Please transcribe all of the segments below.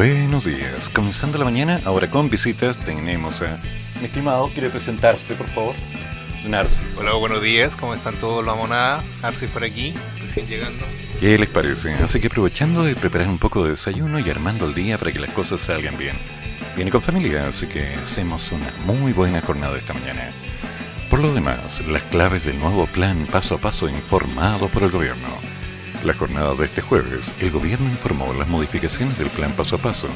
Buenos días, comenzando la mañana, ahora con visitas tenemos a mi estimado, ¿quiere presentarse por favor? Narcis. Hola, buenos días, ¿cómo están todos la monada? Narcis por aquí, recién llegando. ¿Qué les parece? Así que aprovechando de preparar un poco de desayuno y armando el día para que las cosas salgan bien. Viene con familia, así que hacemos una muy buena jornada esta mañana. Por lo demás, las claves del nuevo plan paso a paso informado por el gobierno. La jornada de este jueves, el gobierno informó las modificaciones del plan paso a paso,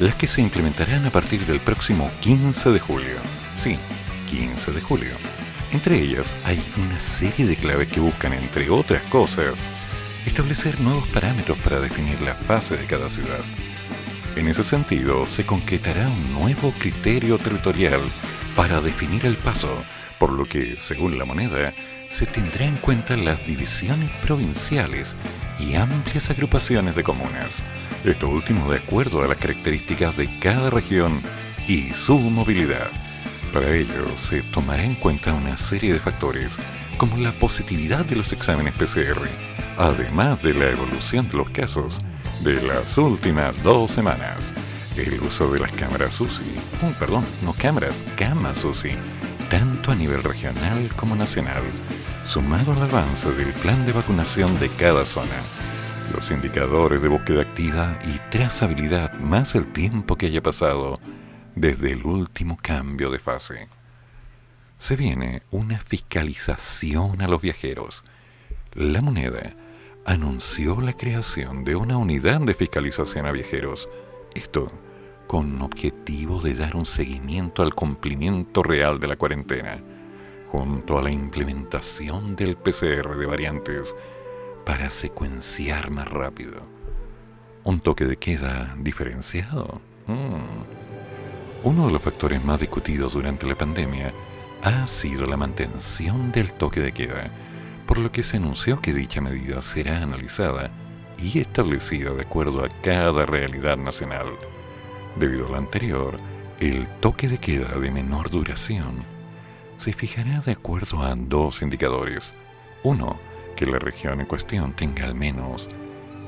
las que se implementarán a partir del próximo 15 de julio. Sí, 15 de julio. Entre ellas hay una serie de claves que buscan, entre otras cosas, establecer nuevos parámetros para definir la fase de cada ciudad. En ese sentido, se concretará un nuevo criterio territorial para definir el paso, por lo que, según la moneda, se tendrá en cuenta las divisiones provinciales y amplias agrupaciones de comunas. Esto último de acuerdo a las características de cada región y su movilidad. Para ello se tomará en cuenta una serie de factores como la positividad de los exámenes PCR, además de la evolución de los casos de las últimas dos semanas, el uso de las cámaras UCI, oh, perdón, no cámaras, camas UCI, tanto a nivel regional como nacional, sumado al avance del plan de vacunación de cada zona, los indicadores de búsqueda activa y trazabilidad más el tiempo que haya pasado desde el último cambio de fase. Se viene una fiscalización a los viajeros. La moneda anunció la creación de una unidad de fiscalización a viajeros. Esto con objetivo de dar un seguimiento al cumplimiento real de la cuarentena, junto a la implementación del PCR de variantes para secuenciar más rápido. Un toque de queda diferenciado. Mm. Uno de los factores más discutidos durante la pandemia ha sido la mantención del toque de queda, por lo que se anunció que dicha medida será analizada y establecida de acuerdo a cada realidad nacional. Debido a lo anterior, el toque de queda de menor duración se fijará de acuerdo a dos indicadores. Uno, que la región en cuestión tenga al menos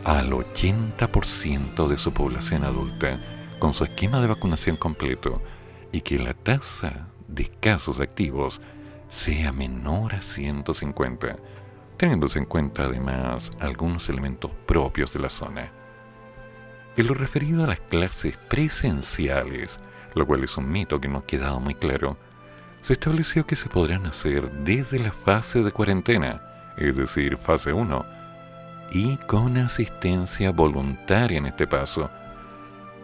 al 80% de su población adulta con su esquema de vacunación completo y que la tasa de casos activos sea menor a 150, teniéndose en cuenta además algunos elementos propios de la zona. En lo referido a las clases presenciales, lo cual es un mito que no ha quedado muy claro, se estableció que se podrán hacer desde la fase de cuarentena, es decir, fase 1, y con asistencia voluntaria en este paso,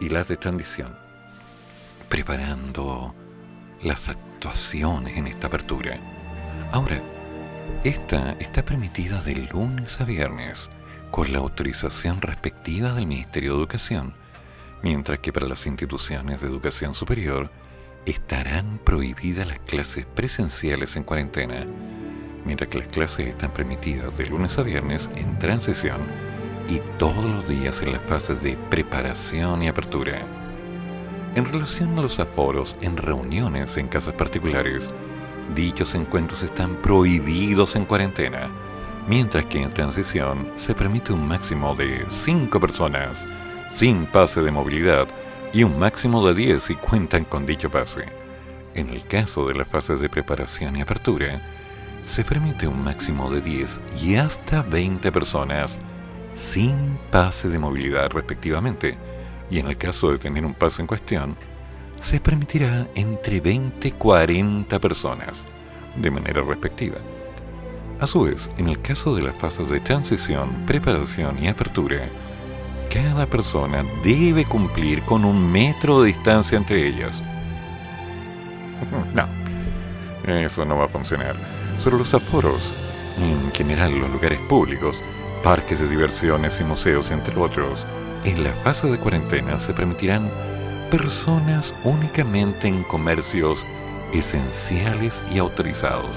y las de transición, preparando las actuaciones en esta apertura. Ahora, esta está permitida de lunes a viernes, con la autorización respectiva del Ministerio de Educación, mientras que para las instituciones de educación superior estarán prohibidas las clases presenciales en cuarentena, mientras que las clases están permitidas de lunes a viernes en transición y todos los días en las fases de preparación y apertura. En relación a los aforos en reuniones en casas particulares, dichos encuentros están prohibidos en cuarentena, mientras que en transición se permite un máximo de 5 personas, sin pase de movilidad, y un máximo de 10 si cuentan con dicho pase. En el caso de las fases de preparación y apertura, se permite un máximo de 10 y hasta 20 personas sin pase de movilidad respectivamente, y en el caso de tener un pase en cuestión, se permitirá entre 20 y 40 personas, de manera respectiva. A su vez, en el caso de las fases de transición, preparación y apertura, cada persona debe cumplir con un metro de distancia entre ellas. No, eso no va a funcionar. Sobre los aforos, en general los lugares públicos, parques de diversiones y museos, entre otros, en la fase de cuarentena se permitirán personas únicamente en comercios esenciales y autorizados,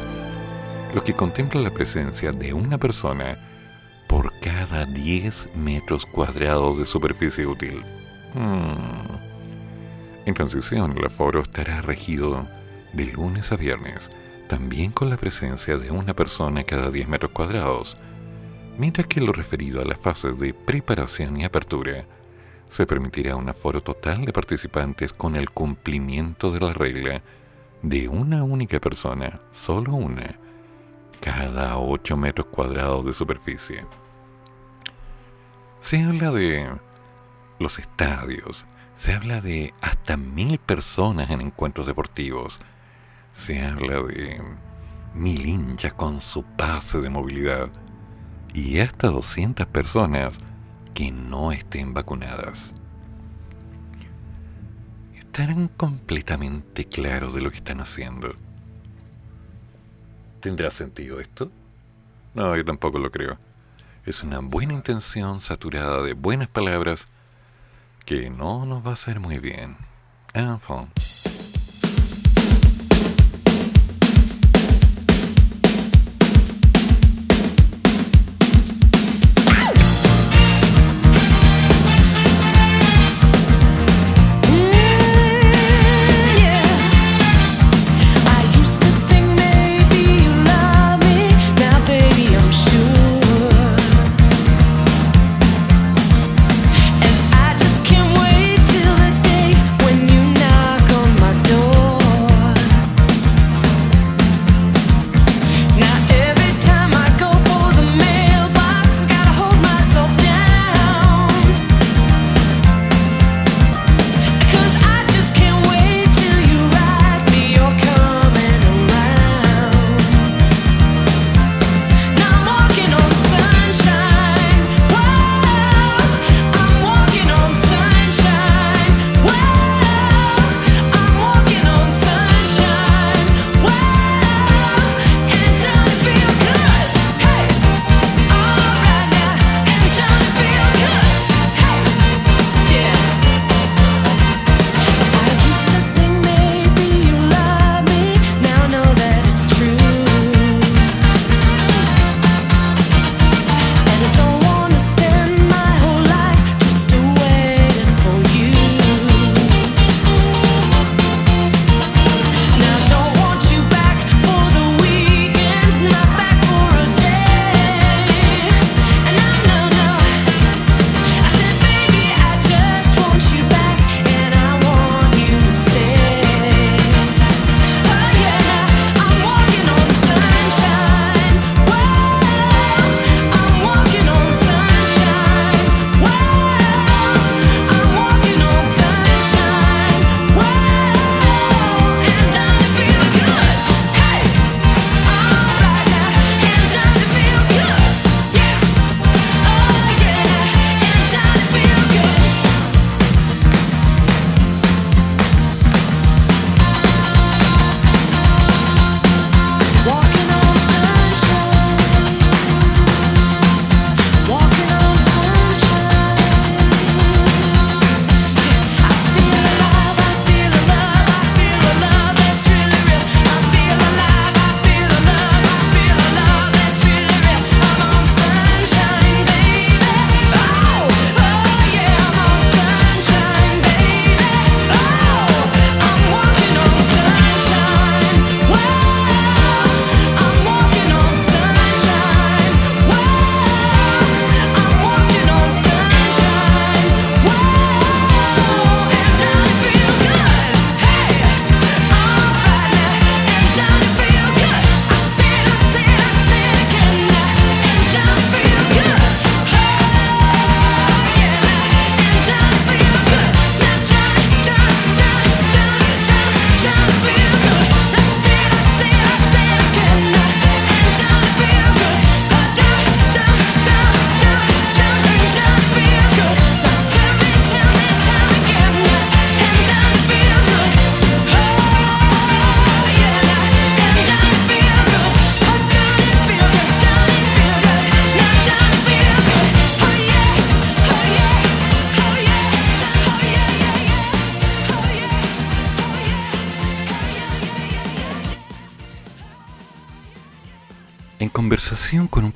lo que contempla la presencia de una persona por cada 10 metros cuadrados de superficie útil. Hmm. En transición, el aforo estará regido de lunes a viernes, también con la presencia de una persona cada 10 metros cuadrados, mientras que lo referido a la fase de preparación y apertura, se permitirá un aforo total de participantes con el cumplimiento de la regla de una única persona, solo una, cada 8 metros cuadrados de superficie. Se habla de los estadios, se habla de hasta mil personas en encuentros deportivos, se habla de mil hinchas con su pase de movilidad y hasta 200 personas que no estén vacunadas. ¿Estarán completamente claros de lo que están haciendo? ¿Tendrá sentido esto? No, yo tampoco lo creo. Es una buena intención saturada de buenas palabras que no nos va a hacer muy bien. En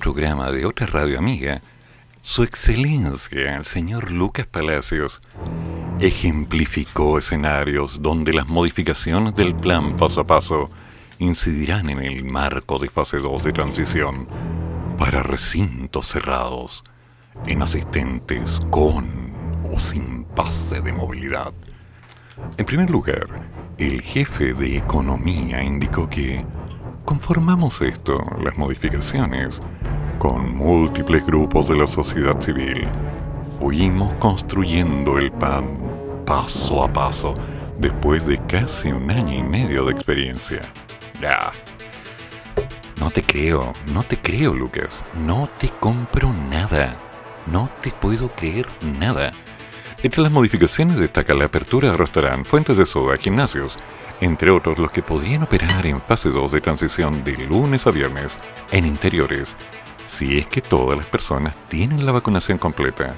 programa de otra radio amiga, su excelencia, el señor Lucas Palacios, ejemplificó escenarios donde las modificaciones del plan paso a paso incidirán en el marco de fase 2 de transición para recintos cerrados, en asistentes con o sin pase de movilidad. En primer lugar, el jefe de economía indicó que conformamos esto, las modificaciones, con múltiples grupos de la sociedad civil. Fuimos construyendo el pan paso a paso después de casi un año y medio de experiencia. Ya. No te creo, no te creo, Lucas. No te compro nada. No te puedo creer nada. Entre las modificaciones destaca la apertura de restaurantes, fuentes de soda, gimnasios, entre otros los que podrían operar en fase 2 de transición de lunes a viernes en interiores, si es que todas las personas tienen la vacunación completa.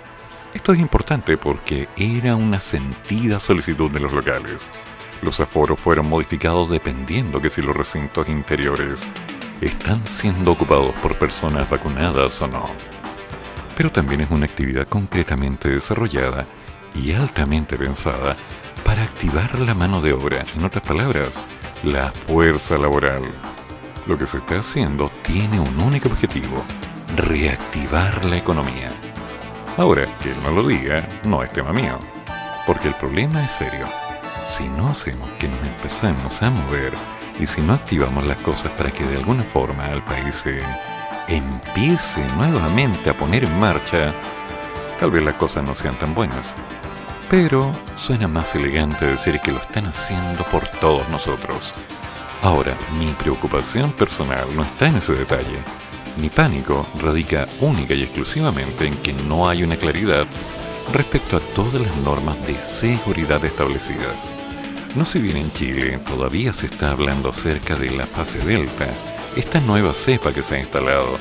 Esto es importante porque era una sentida solicitud de los locales. Los aforos fueron modificados dependiendo que si los recintos interiores están siendo ocupados por personas vacunadas o no. Pero también es una actividad concretamente desarrollada y altamente pensada para activar la mano de obra, en otras palabras, la fuerza laboral. Lo que se está haciendo tiene un único objetivo, reactivar la economía. Ahora, que él no lo diga, no es tema mío, porque el problema es serio. Si no hacemos que nos empecemos a mover y si no activamos las cosas para que de alguna forma el país se empiece nuevamente a poner en marcha, tal vez las cosas no sean tan buenas. Pero suena más elegante decir que lo están haciendo por todos nosotros. Ahora, mi preocupación personal no está en ese detalle. Mi pánico radica única y exclusivamente en que no hay una claridad respecto a todas las normas de seguridad establecidas. No si bien en Chile todavía se está hablando acerca de la fase delta, esta nueva cepa que se ha instalado,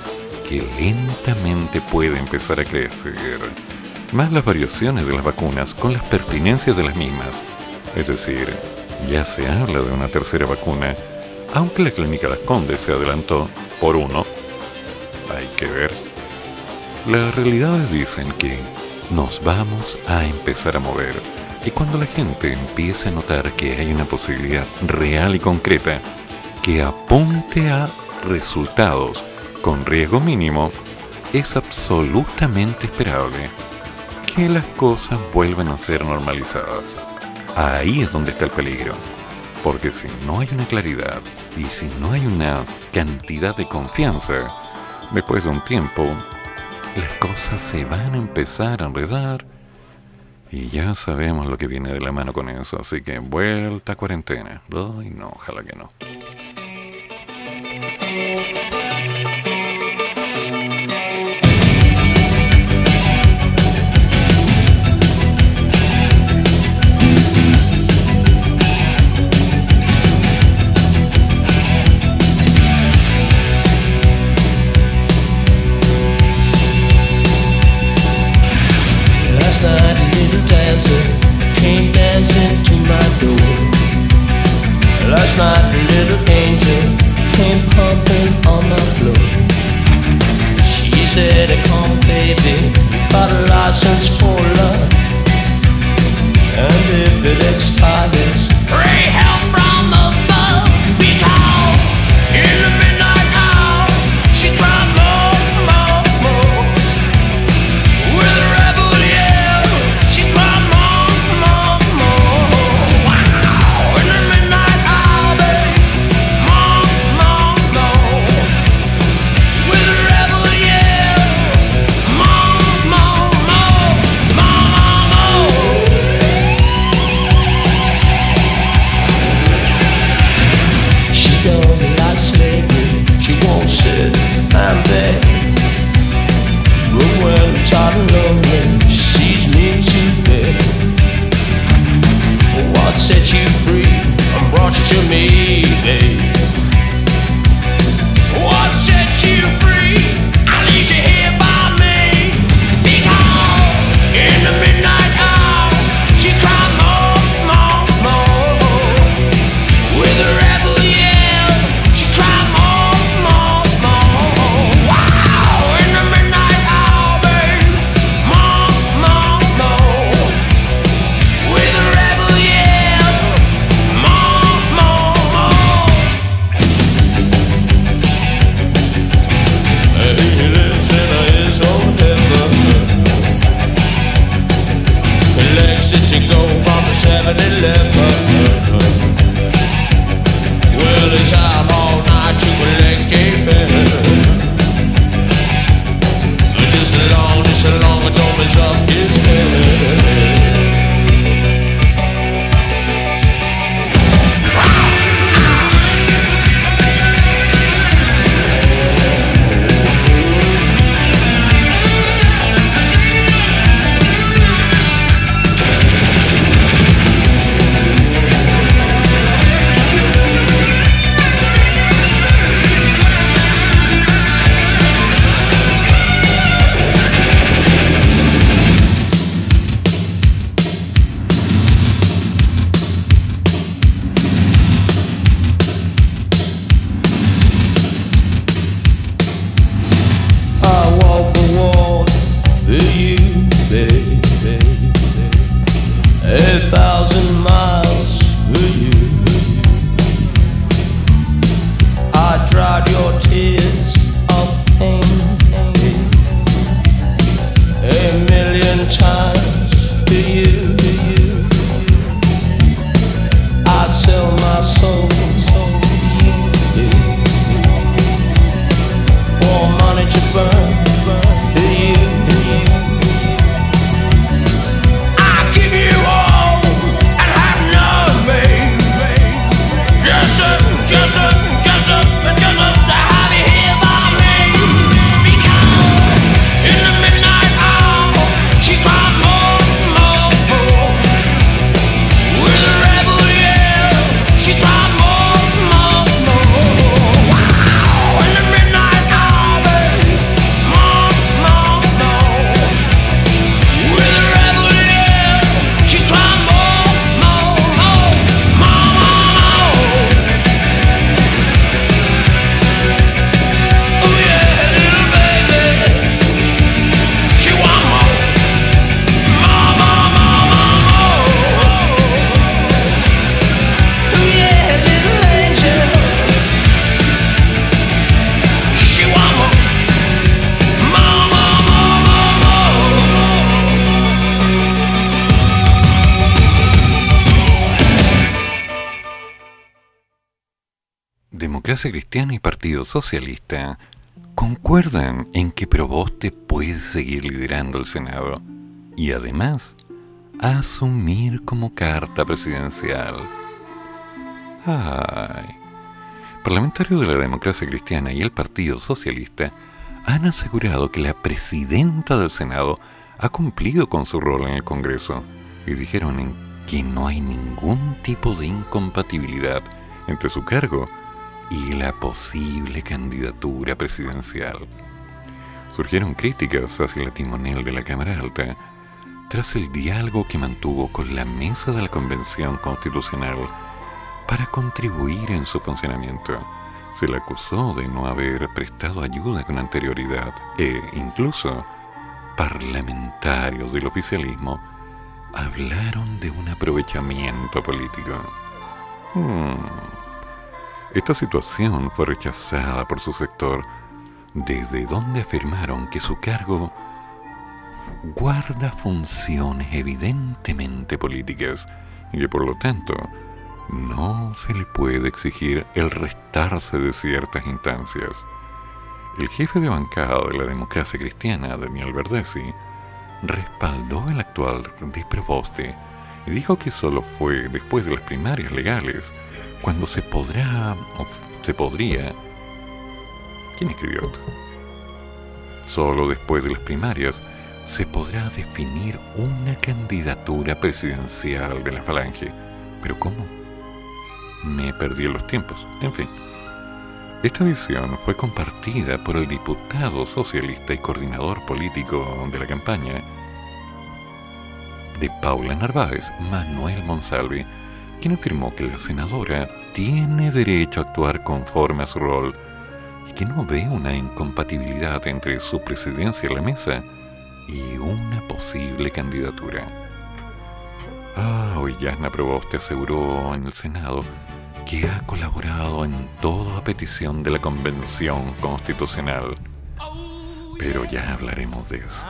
que lentamente puede empezar a crecer más las variaciones de las vacunas con las pertinencias de las mismas. Es decir, ya se habla de una tercera vacuna, aunque la clínica Las Condes se adelantó por uno. Hay que ver. Las realidades dicen que nos vamos a empezar a mover. Y cuando la gente empiece a notar que hay una posibilidad real y concreta que apunte a resultados con riesgo mínimo, es absolutamente esperable que las cosas vuelvan a ser normalizadas. Ahí es donde está el peligro. Porque si no hay una claridad y si no hay una cantidad de confianza, después de un tiempo, las cosas se van a empezar a enredar y ya sabemos lo que viene de la mano con eso. Así que vuelta a cuarentena. Ay, no, ojalá que no. Dancer came dancing to my door. Last night a little angel came pumping on my floor. She said, "Come, baby, got a license for love, and if it expires, Cristiana y Partido Socialista concuerdan en que Proboste puede seguir liderando el Senado y además asumir como carta presidencial. Ay. Parlamentarios de la democracia cristiana y el Partido Socialista han asegurado que la presidenta del Senado ha cumplido con su rol en el Congreso y dijeron que no hay ningún tipo de incompatibilidad entre su cargo y la posible candidatura presidencial. Surgieron críticas hacia la timonel de la Cámara Alta tras el diálogo que mantuvo con la mesa de la Convención Constitucional para contribuir en su funcionamiento. Se le acusó de no haber prestado ayuda con anterioridad e incluso parlamentarios del oficialismo hablaron de un aprovechamiento político. Hmm. Esta situación fue rechazada por su sector, desde donde afirmaron que su cargo guarda funciones evidentemente políticas y que por lo tanto no se le puede exigir el restarse de ciertas instancias. El jefe de bancada de la democracia cristiana, Daniel Verdesi, respaldó el actual disproposte y dijo que solo fue después de las primarias legales cuando se podrá, o se podría... ¿Quién escribió esto? Solo después de las primarias se podrá definir una candidatura presidencial de la Falange. ¿Pero cómo? Me perdí en los tiempos. En fin. Esta visión fue compartida por el diputado socialista y coordinador político de la campaña de Paula Narváez, Manuel Monsalvi, quien afirmó que la senadora tiene derecho a actuar conforme a su rol y que no ve una incompatibilidad entre su presidencia en la mesa y una posible candidatura. Ah, hoy Yasna Proboste aseguró en el Senado que ha colaborado en todo a petición de la Convención Constitucional. Pero ya hablaremos de eso.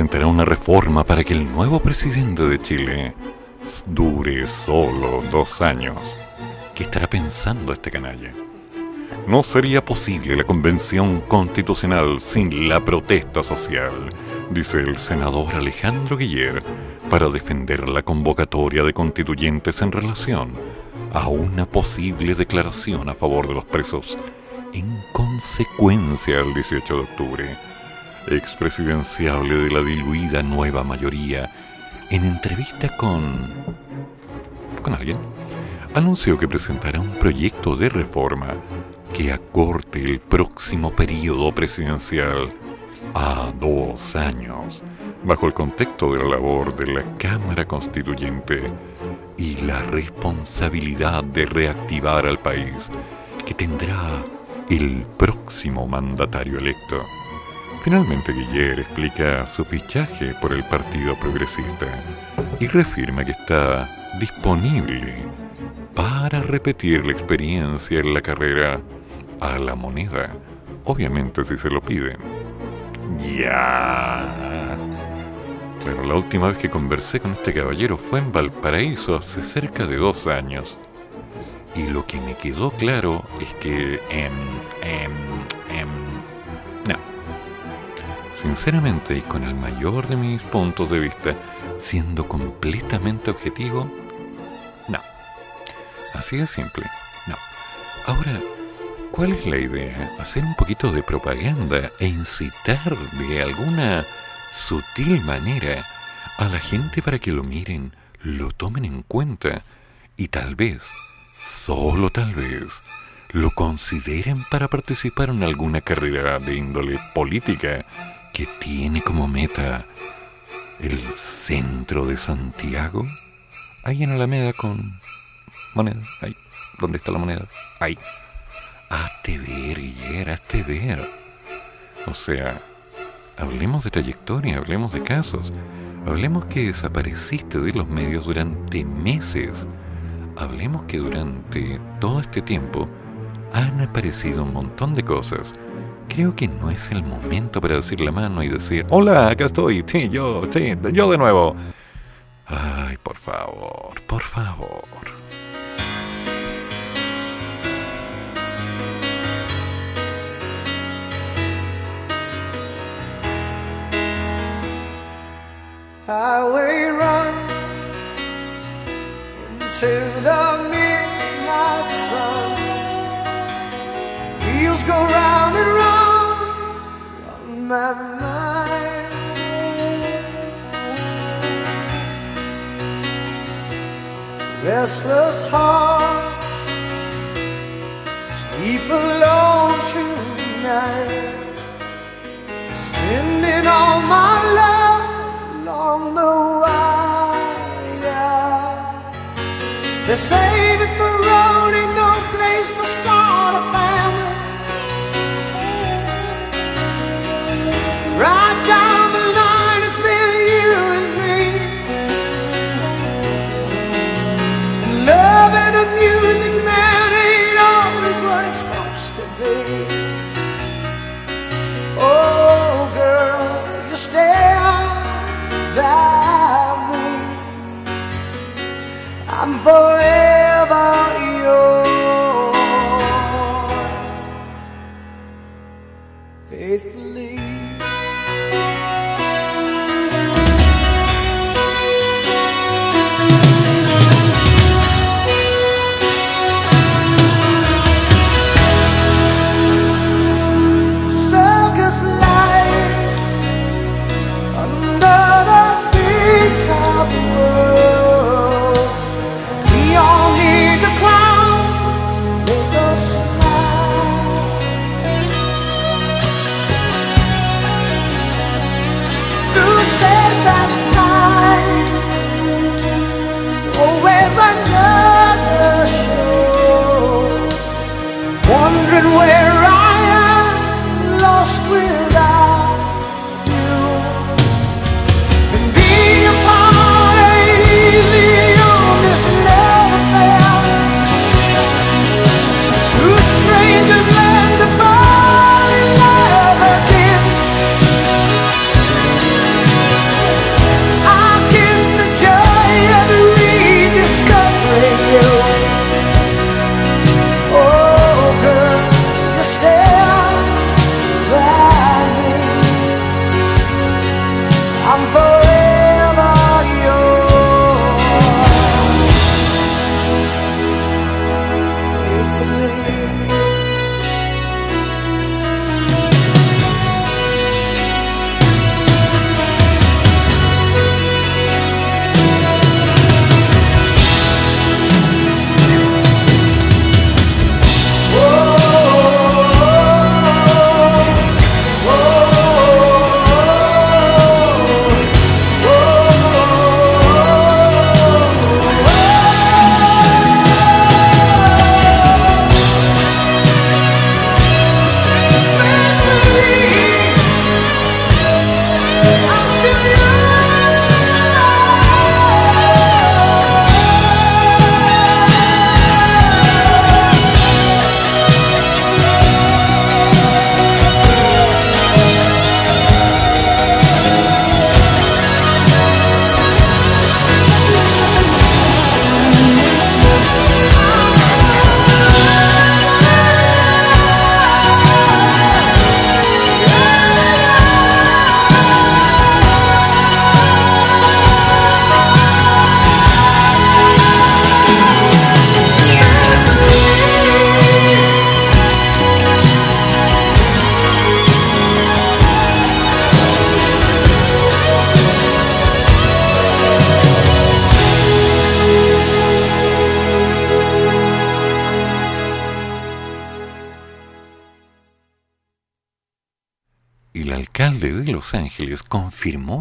Presentará una reforma para que el nuevo presidente de Chile dure solo dos años. ¿Qué estará pensando este canalla? No sería posible la convención constitucional sin la protesta social, dice el senador Alejandro Guiller, para defender la convocatoria de constituyentes en relación a una posible declaración a favor de los presos en consecuencia del 18 de octubre. Expresidenciable de la diluida nueva mayoría, en entrevista con... con alguien, anunció que presentará un proyecto de reforma que acorte el próximo periodo presidencial a dos años, bajo el contexto de la labor de la Cámara Constituyente y la responsabilidad de reactivar al país que tendrá el próximo mandatario electo. Finalmente Guiller explica su fichaje por el Partido Progresista y reafirma que está disponible para repetir la experiencia en la carrera a la moneda, obviamente si se lo piden. Ya. Bueno, la última vez que conversé con este caballero fue en Valparaíso hace cerca de dos años. Y lo que me quedó claro es que... em. Sinceramente y con el mayor de mis puntos de vista, siendo completamente objetivo, no. Así de simple, no. Ahora, ¿cuál es la idea? Hacer un poquito de propaganda e incitar de alguna sutil manera a la gente para que lo miren, lo tomen en cuenta y tal vez, solo tal vez, lo consideren para participar en alguna carrera de índole política que tiene como meta el centro de Santiago, ahí en Alameda con moneda, ahí, ¿dónde está la moneda? Ahí. Hazte ver, Guillermo, hazte ver. O sea, hablemos de trayectoria, hablemos de casos, hablemos que desapareciste de los medios durante meses, hablemos que durante todo este tiempo han aparecido un montón de cosas. Creo que no es el momento para decir la mano y decir, hola, acá estoy, sí, yo, sí, yo de nuevo. Ay, por favor, por favor. Restless hearts sleep alone tonight, sending all my love along the wire. They say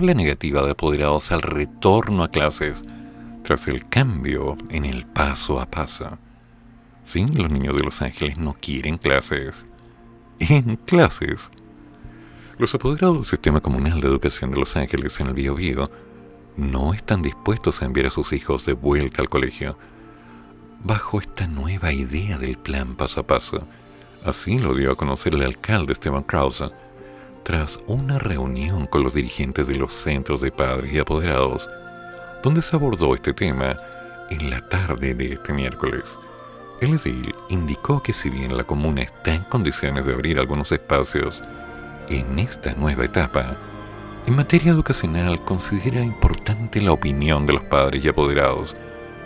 la negativa de apoderados al retorno a clases tras el cambio en el paso a paso. Sí, los niños de Los Ángeles no quieren clases. En clases. Los apoderados del Sistema Comunal de Educación de Los Ángeles en el Bío Bío no están dispuestos a enviar a sus hijos de vuelta al colegio bajo esta nueva idea del plan paso a paso. Así lo dio a conocer el alcalde Esteban Krause tras una reunión con los dirigentes de los centros de padres y apoderados, donde se abordó este tema en la tarde de este miércoles. El edil indicó que si bien la comuna está en condiciones de abrir algunos espacios en esta nueva etapa, en materia educacional considera importante la opinión de los padres y apoderados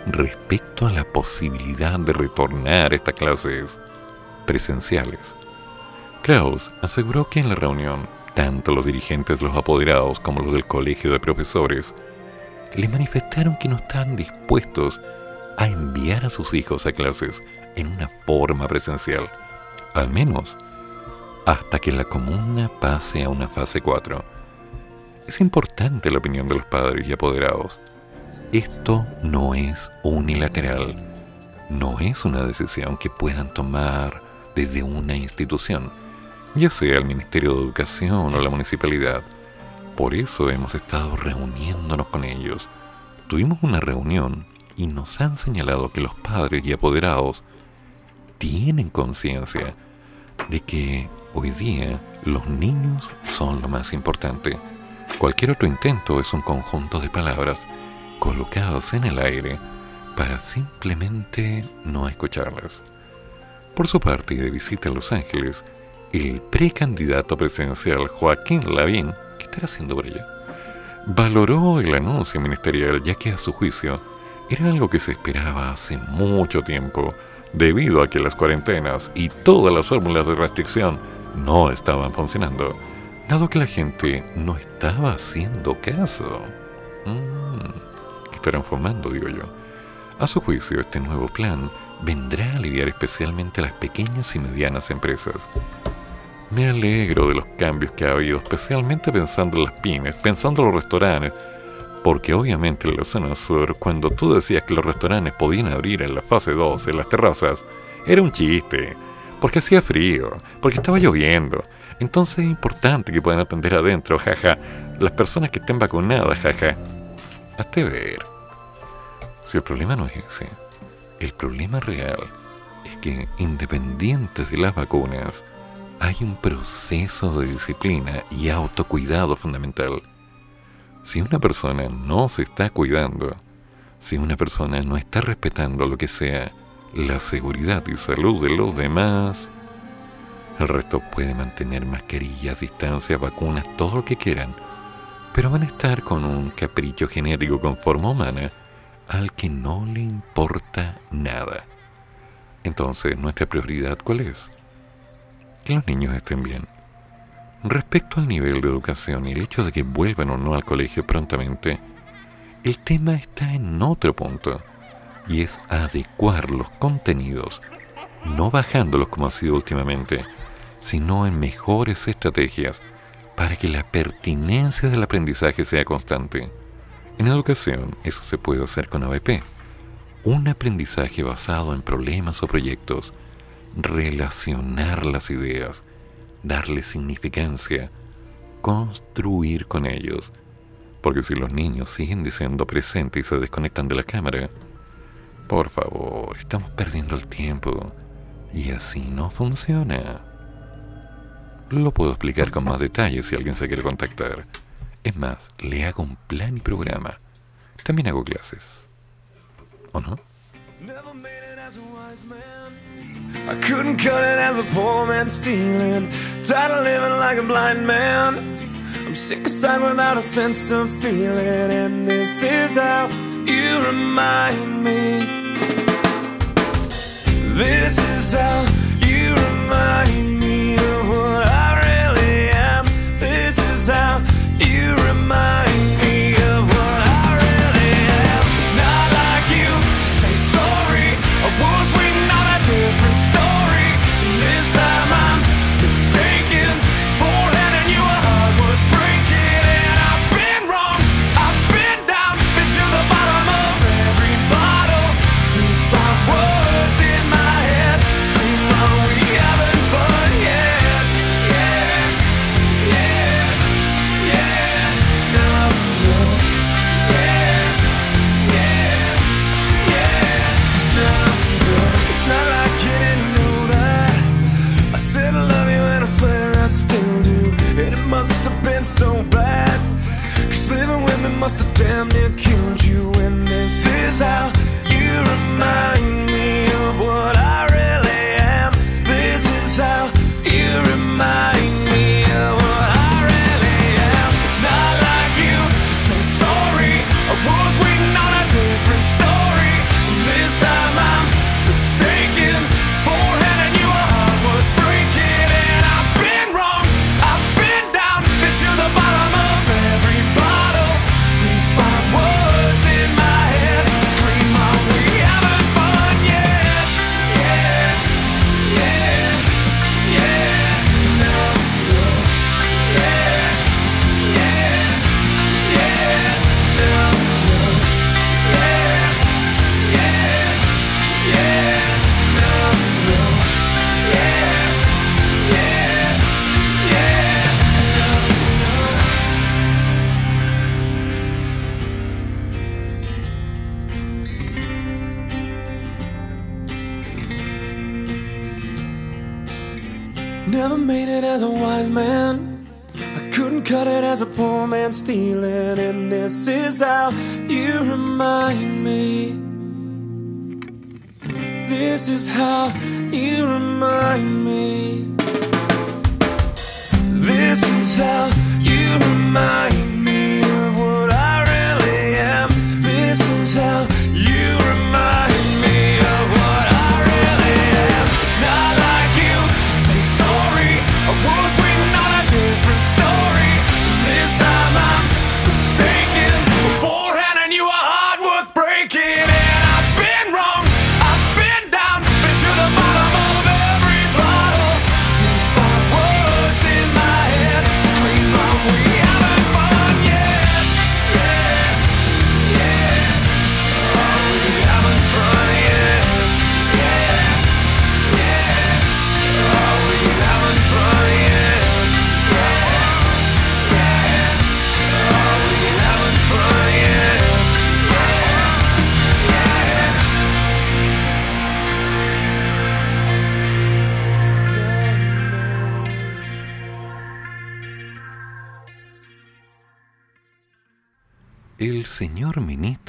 respecto a la posibilidad de retornar a estas clases presenciales. Kraus aseguró que en la reunión, tanto los dirigentes de los apoderados como los del colegio de profesores le manifestaron que no estaban dispuestos a enviar a sus hijos a clases en una forma presencial, al menos hasta que la comuna pase a una fase 4. Es importante la opinión de los padres y apoderados. Esto no es unilateral, no es una decisión que puedan tomar desde una institución, ya sea el Ministerio de Educación o la municipalidad. Por eso hemos estado reuniéndonos con ellos. Tuvimos una reunión y nos han señalado que los padres y apoderados tienen conciencia de que hoy día los niños son lo más importante. Cualquier otro intento es un conjunto de palabras colocadas en el aire para simplemente no escucharlas. Por su parte, de visita a Los Ángeles, el precandidato presidencial Joaquín Lavín, ¿qué estará haciendo por allá? Valoró el anuncio ministerial ya que a su juicio era algo que se esperaba hace mucho tiempo debido a que las cuarentenas y todas las fórmulas de restricción no estaban funcionando, dado que la gente no estaba haciendo caso. Mm, ¿Qué estarán formando, digo yo? A su juicio, este nuevo plan vendrá a aliviar especialmente a las pequeñas y medianas empresas. Me alegro de los cambios que ha habido, especialmente pensando en las pymes, pensando en los restaurantes, porque obviamente en la zona sur, cuando tú decías que los restaurantes podían abrir en la fase 2, en las terrazas, era un chiste, porque hacía frío, porque estaba lloviendo. Entonces es importante que puedan atender adentro, jaja, las personas que estén vacunadas, jaja. Hazte ver. Si el problema no es ese, el problema real es que independientes de las vacunas, hay un proceso de disciplina y autocuidado fundamental si una persona no se está cuidando, si una persona no está respetando lo que sea la seguridad y salud de los demás, el resto puede mantener mascarillas, distancias, vacunas, todo lo que quieran, pero van a estar con un capricho genérico con forma humana al que no le importa nada. Entonces, ¿nuestra prioridad cuál es? Que los niños estén bien. Respecto al nivel de educación y el hecho de que vuelvan o no al colegio prontamente, el tema está en otro punto, y es adecuar los contenidos, no bajándolos como ha sido últimamente, sino en mejores estrategias para que la pertinencia del aprendizaje sea constante. En educación eso se puede hacer con ABP, un aprendizaje basado en problemas o proyectos, relacionar las ideas, darle significancia, construir con ellos. Porque si los niños siguen diciendo presente y se desconectan de la cámara, por favor, estamos perdiendo el tiempo. Y así no funciona. Lo puedo explicar con más detalles si alguien se quiere contactar. Es más, le hago un plan y programa. También hago clases. ¿O no? I couldn't cut it as a poor man stealing. Tired of living like a blind man. I'm sick aside without a sense of feeling. And this is how you remind me. This is how you remind me of what I really am. This is how you how you remind poor man stealing. And this is how you remind me. This is how you remind me. This is how you remind me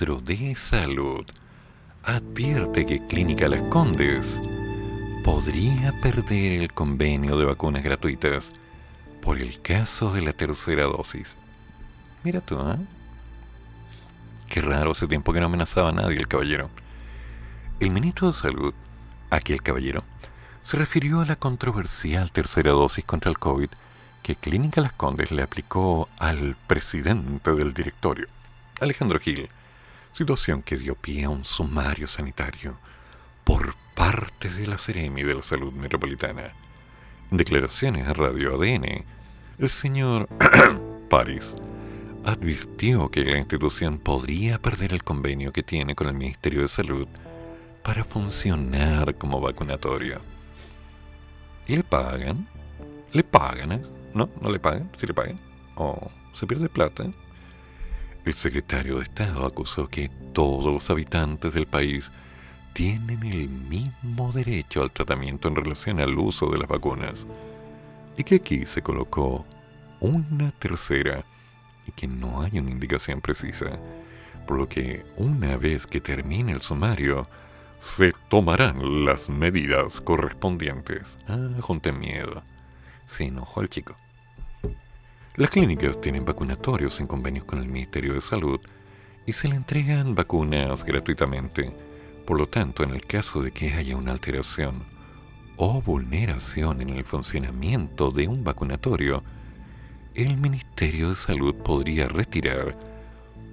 de Salud advierte que Clínica Las Condes podría perder el convenio de vacunas gratuitas por el caso de la tercera dosis. Mira tú, ¿eh? Qué raro, hace tiempo que no amenazaba a nadie el caballero. El ministro de Salud, aquel caballero, se refirió a la controversial tercera dosis contra el COVID que Clínica Las Condes le aplicó al presidente del directorio, Alejandro Gil, situación que dio pie a un sumario sanitario por parte de la Seremi de la Salud Metropolitana. En declaraciones a Radio ADN, el señor París advirtió que la institución podría perder el convenio que tiene con el Ministerio de Salud para funcionar como vacunatorio. ¿Y le pagan? ¿Le pagan? eh? ¿No? ¿No le pagan? ¿Sí le pagan? ¿O se pierde plata? El secretario de Estado acusó que todos los habitantes del país tienen el mismo derecho al tratamiento en relación al uso de las vacunas y que aquí se colocó una tercera y que no hay una indicación precisa, por lo que una vez que termine el sumario se tomarán las medidas correspondientes. Ah, junte miedo. Se enojó el chico. Las clínicas tienen vacunatorios en convenios con el Ministerio de Salud y se le entregan vacunas gratuitamente. Por lo tanto, en el caso de que haya una alteración o vulneración en el funcionamiento de un vacunatorio, el Ministerio de Salud podría retirar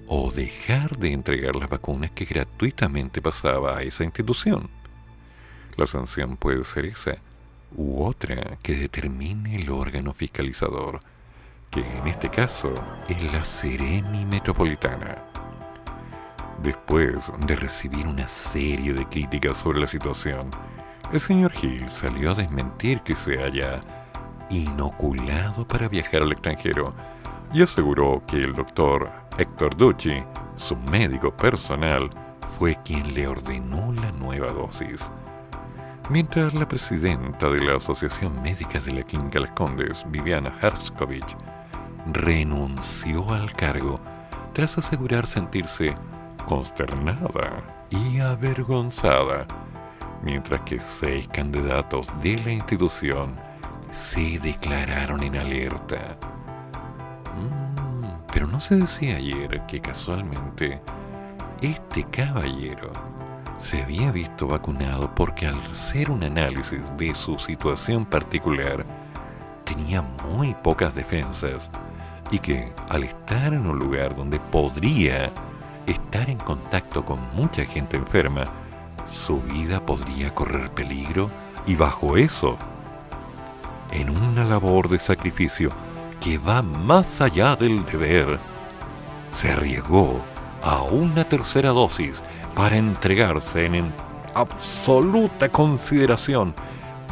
o dejar de entregar las vacunas que gratuitamente pasaba a esa institución. La sanción puede ser esa u otra que determine el órgano fiscalizador, que en este caso es la Seremi Metropolitana. Después de recibir una serie de críticas sobre la situación, el señor Hill salió a desmentir que se haya inoculado para viajar al extranjero y aseguró que el doctor Héctor Ducci, su médico personal, fue quien le ordenó la nueva dosis. Mientras la presidenta de la Asociación Médica de la Clínica Las Condes, Viviana Herskovich, renunció al cargo tras asegurar sentirse consternada y avergonzada, mientras que seis candidatos de la institución se declararon en alerta. Mm, pero no se decía ayer que casualmente este caballero se había visto vacunado porque al hacer un análisis de su situación particular tenía muy pocas defensas y que al estar en un lugar donde podría estar en contacto con mucha gente enferma, su vida podría correr peligro y bajo eso, en una labor de sacrificio que va más allá del deber, se arriesgó a una tercera dosis para entregarse en, absoluta consideración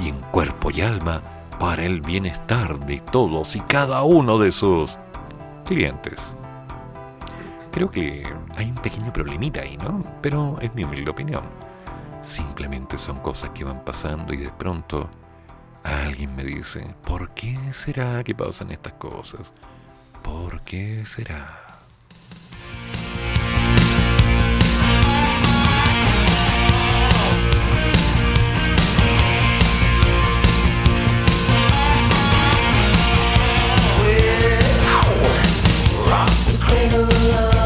y en cuerpo y alma para el bienestar de todos y cada uno de sus clientes. Creo que hay un pequeño problemita ahí, ¿no? Pero es mi humilde opinión. Simplemente son cosas que van pasando y de pronto alguien me dice, ¿por qué será que pasan estas cosas? ¿Por qué será? Cause love comes a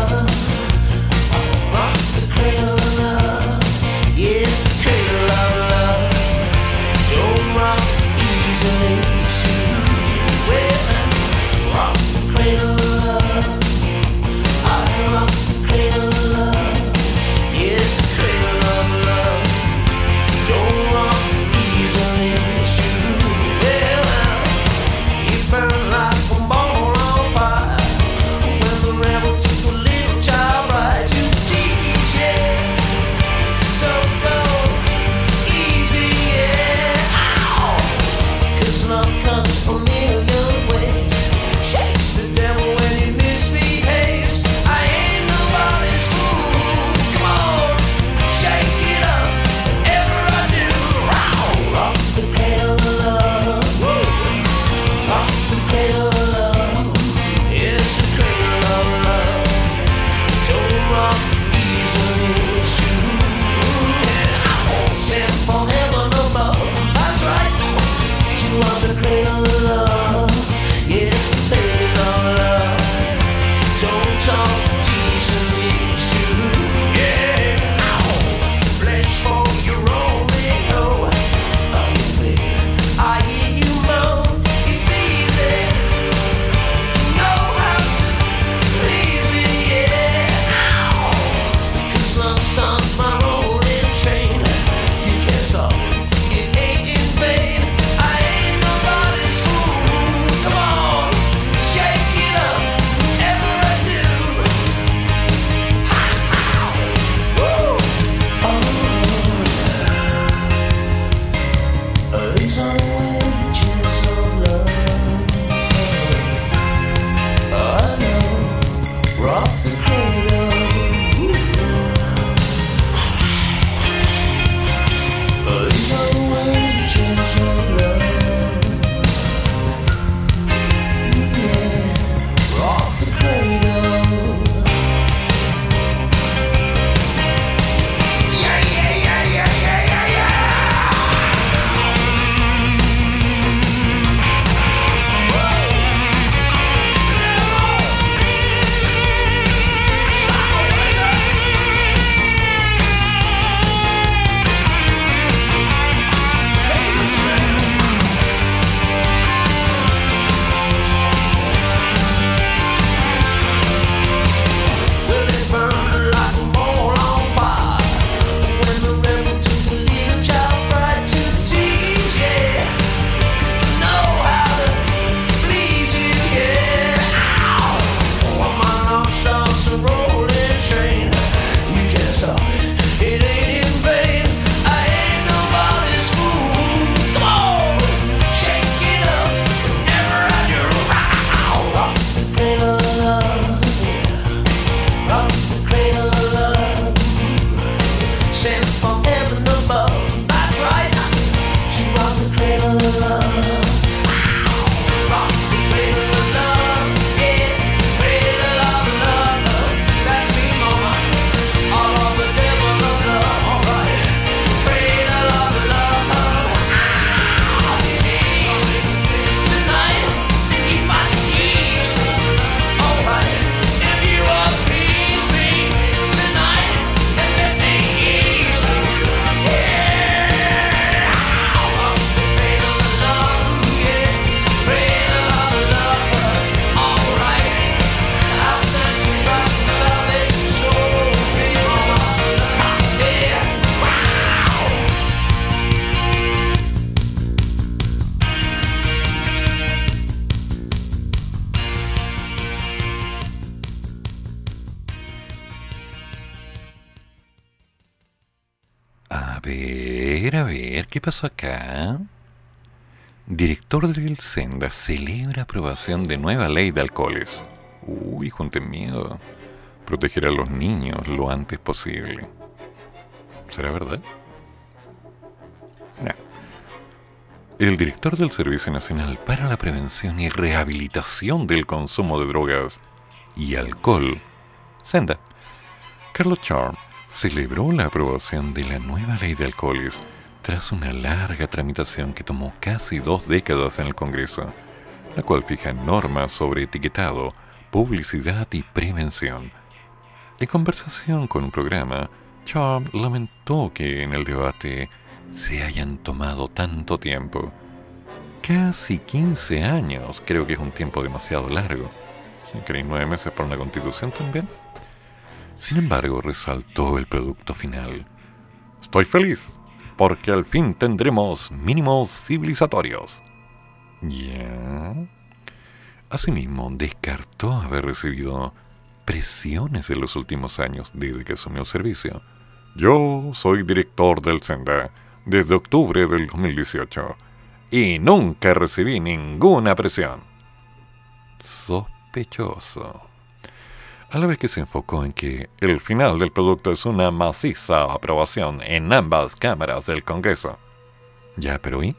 ¿qué pasó acá? Director del Senda celebra aprobación de nueva ley de alcoholes. Uy, junten miedo. Proteger a los niños lo antes posible. ¿Será verdad? No. El director del Servicio Nacional para la Prevención y Rehabilitación del Consumo de Drogas y Alcohol, Senda, Carlos Charm, celebró la aprobación de la nueva ley de alcoholes tras una larga tramitación que tomó casi dos décadas en el Congreso, la cual fija normas sobre etiquetado, publicidad y prevención. En conversación con un programa, Charm lamentó que en el debate se hayan tomado tanto tiempo. Casi 15 años, creo que es un tiempo demasiado largo. ¿Queréis nueve meses para una constitución también? Sin embargo, resaltó el producto final. Estoy feliz, porque al fin tendremos mínimos civilizatorios. Ya. Asimismo, descartó haber recibido presiones en los últimos años desde que asumió el servicio. Yo soy director del Senda desde octubre del 2018 y nunca recibí ninguna presión. Sospechoso. A la vez que se enfocó en que el final del producto es una maciza aprobación en ambas cámaras del Congreso. Ya, pero ¿y?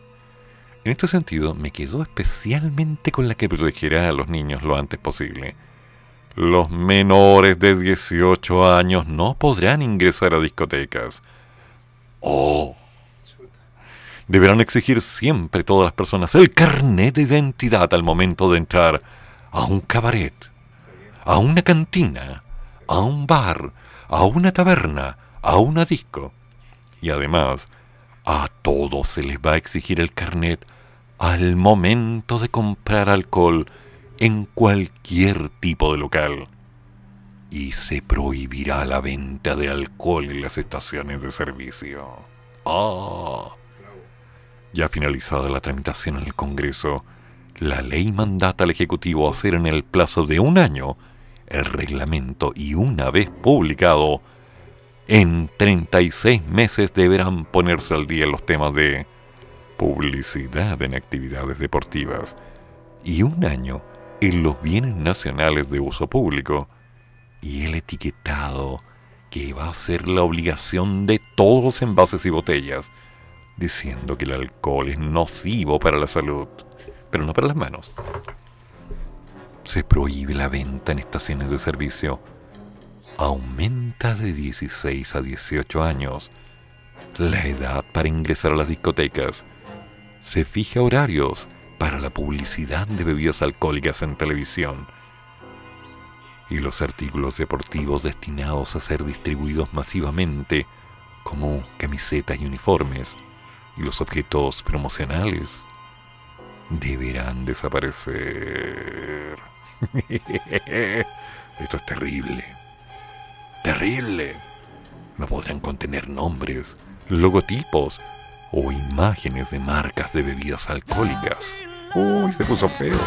En este sentido, me quedó especialmente con la que protegerá a los niños lo antes posible. Los menores de 18 años no podrán ingresar a discotecas. Oh. Deberán exigir siempre todas las personas el carnet de identidad al momento de entrar a un cabaret, a una cantina, a un bar, a una taberna, a una disco. Y además, a todos se les va a exigir el carnet al momento de comprar alcohol en cualquier tipo de local. Y se prohibirá la venta de alcohol en las estaciones de servicio. ¡Ah! Ya finalizada la tramitación en el Congreso, la ley mandata al Ejecutivo hacer en el plazo de un año el reglamento y una vez publicado, en 36 meses deberán ponerse al día los temas de publicidad en actividades deportivas y un año en los bienes nacionales de uso público y el etiquetado que va a ser la obligación de todos los envases y botellas, diciendo que el alcohol es nocivo para la salud, pero no para las manos. Se prohíbe la venta en estaciones de servicio. Aumenta de 16 a 18 años la edad para ingresar a las discotecas. Se fija horarios para la publicidad de bebidas alcohólicas en televisión. Y los artículos deportivos destinados a ser distribuidos masivamente, como camisetas y uniformes, y los objetos promocionales, deberán desaparecer. Esto es terrible. Terrible. No podrán contener nombres, logotipos o imágenes de marcas de bebidas alcohólicas. Uy, se puso feo.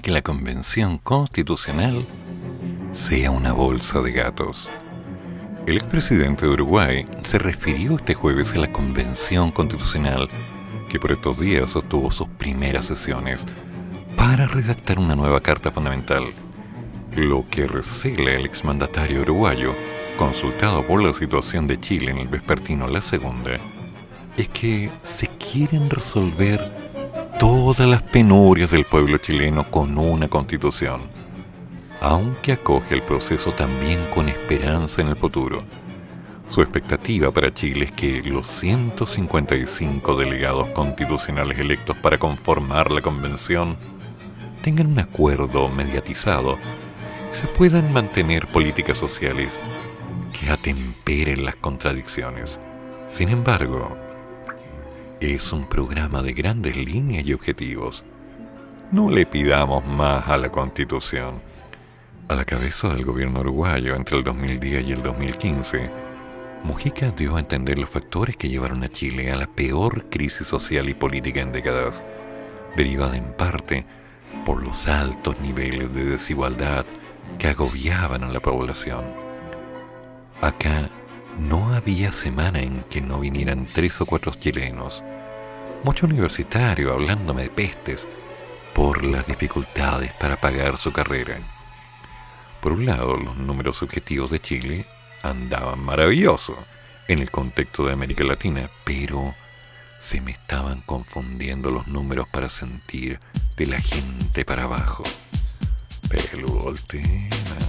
Que la convención constitucional sea una bolsa de gatos. El expresidente de Uruguay se refirió este jueves a la convención constitucional que por estos días sostuvo sus primeras sesiones para redactar una nueva carta fundamental, lo que recela el exmandatario uruguayo, consultado por la situación de Chile en el vespertino La Segunda, es que se quieren resolver todas las penurias del pueblo chileno con una constitución, aunque acoge el proceso también con esperanza en el futuro. Su expectativa para Chile es que los 155 delegados constitucionales electos para conformar la convención tengan un acuerdo mediatizado y se puedan mantener políticas sociales que atemperen las contradicciones. Sin embargo, es un programa de grandes líneas y objetivos. No le pidamos más a la Constitución. A la cabeza del gobierno uruguayo entre el 2010 y el 2015, Mujica dio a entender los factores que llevaron a Chile a la peor crisis social y política en décadas, derivada en parte por los altos niveles de desigualdad que agobiaban a la población. Acá no había semana en que no vinieran tres o cuatro chilenos, mucho universitario hablándome de pestes por las dificultades para pagar su carrera. Por un lado, los números objetivos de Chile andaban maravillosos en el contexto de América Latina, pero se me estaban confundiendo los números para sentir de la gente para abajo. Peludo el tema.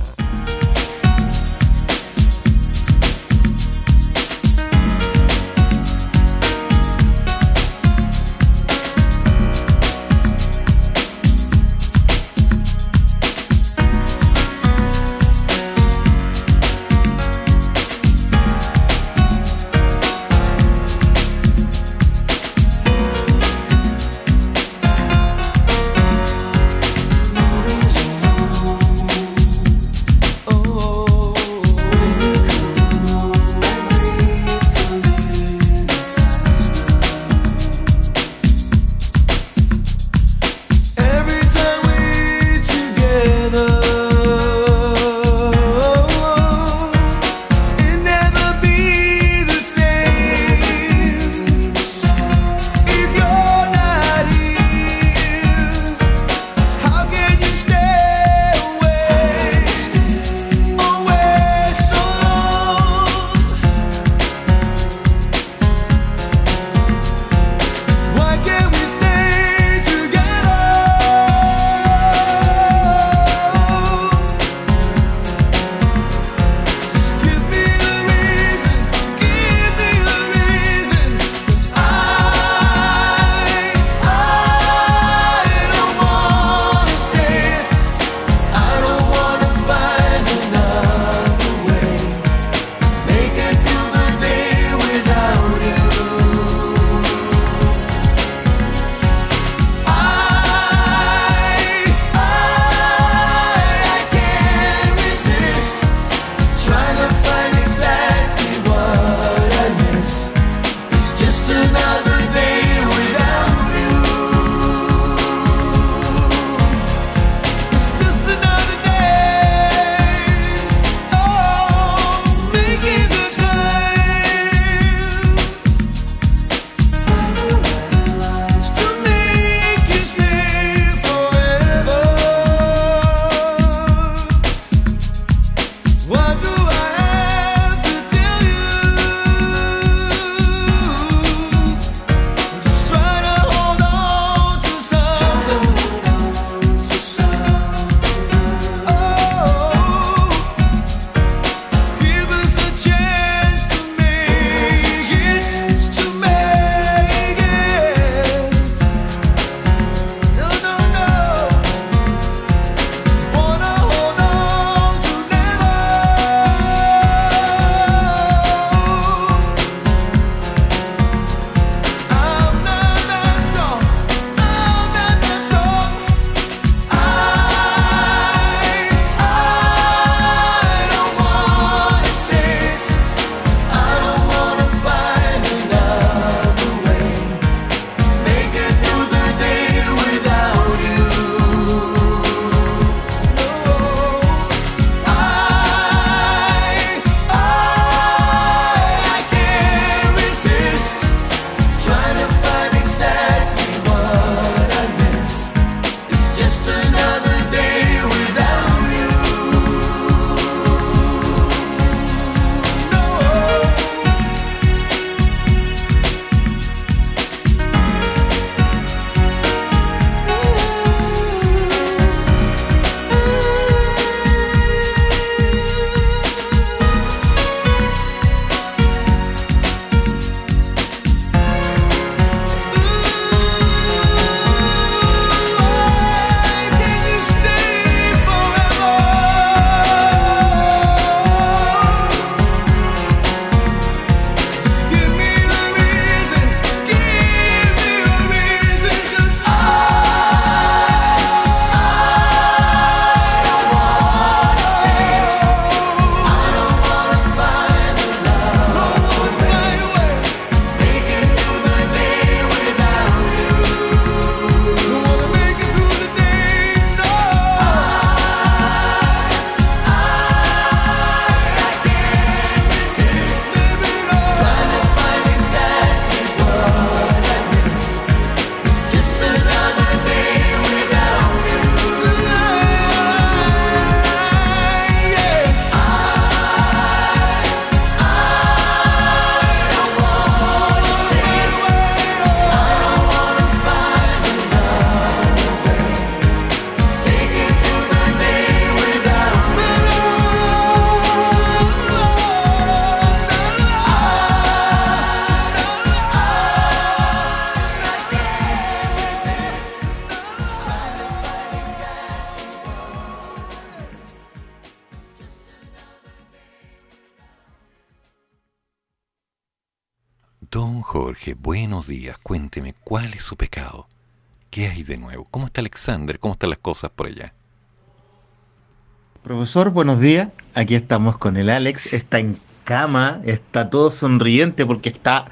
Profesor, buenos días. Aquí estamos con el Alex. Está en cama, está todo sonriente porque está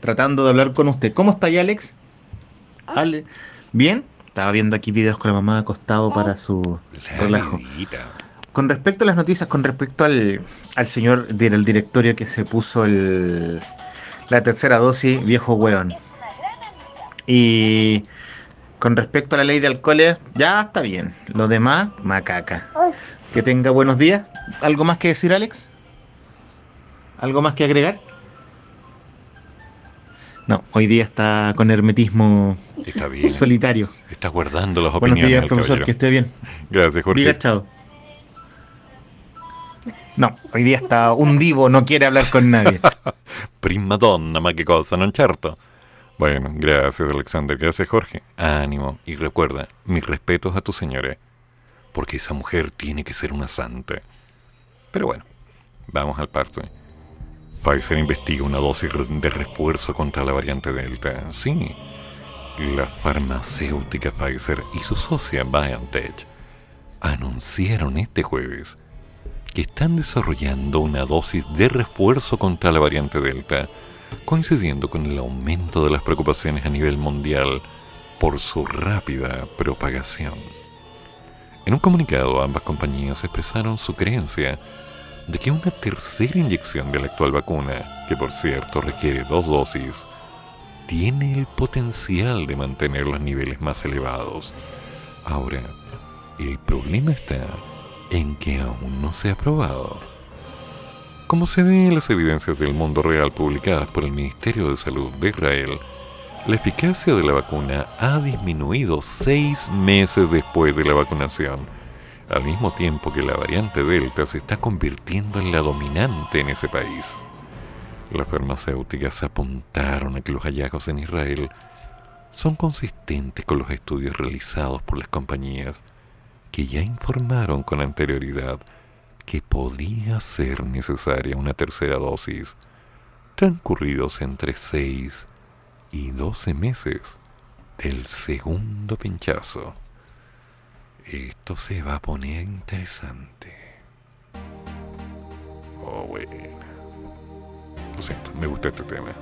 tratando de hablar con usted. ¿Cómo está ahí, Alex? Ale- ¿Bien? Estaba viendo aquí videos con la mamá acostado para su relajo. Con respecto a las noticias, con respecto al, al señor del directorio que se puso el, la tercera dosis, viejo hueón. Y con respecto a la ley de alcoholes, ya está bien. Lo demás, macaca. Que tenga buenos días. ¿Algo más que decir, Alex? ¿Algo más que agregar? No, hoy día está con hermetismo Está bien. solitario. Está guardando las Buenos opiniones. días, del profesor, caballero. que esté bien. Gracias, Jorge. Diga chao. No, hoy día está un divo, no quiere hablar con nadie. Prima donna, ma che cosa, non certo? Bueno, gracias Alexander, gracias Jorge. Ánimo y recuerda, mis respetos a tu señora, porque esa mujer tiene que ser una santa. Pero bueno, vamos al parto. Pfizer investiga una dosis de refuerzo contra la variante Delta. Sí, la farmacéutica Pfizer y su socia BioNTech anunciaron este jueves que están desarrollando una dosis de refuerzo contra la variante Delta, coincidiendo con el aumento de las preocupaciones a nivel mundial por su rápida propagación. En un comunicado, ambas compañías expresaron su creencia de que una tercera inyección de la actual vacuna, que por cierto requiere dos dosis, tiene el potencial de mantener los niveles más elevados. Ahora, el problema está en que aún no se ha probado. Como se ve en las evidencias del mundo real publicadas por el Ministerio de Salud de Israel, la eficacia de la vacuna ha disminuido seis meses después de la vacunación, al mismo tiempo que la variante Delta se está convirtiendo en la dominante en ese país. Las farmacéuticas apuntaron a que los hallazgos en Israel son consistentes con los estudios realizados por las compañías que ya informaron con anterioridad que podría ser necesaria una tercera dosis, transcurridos entre 6 y 12 meses del segundo pinchazo. Esto se va a poner interesante. Oh, bueno. Lo siento, me gusta este tema.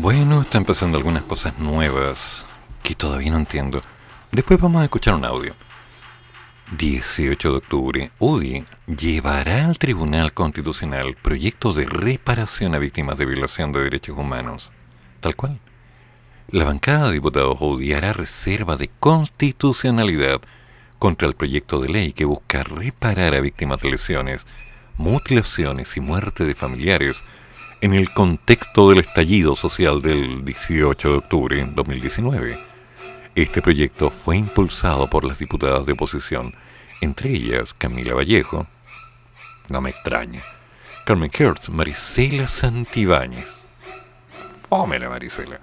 Bueno, están pasando algunas cosas nuevas que todavía no entiendo. Después vamos a escuchar un audio. 18 de octubre, UDI llevará al Tribunal Constitucional proyecto de reparación a víctimas de violación de derechos humanos. Tal cual. La bancada de diputados UDI hará reserva de constitucionalidad contra el proyecto de ley que busca reparar a víctimas de lesiones, mutilaciones y muerte de familiares en el contexto del estallido social del 18 de octubre de 2019. Este proyecto fue impulsado por las diputadas de oposición, entre ellas Camila Vallejo, no me extraña, Carmen Kurtz, Marisela Santibáñez. Fómela, Marisela.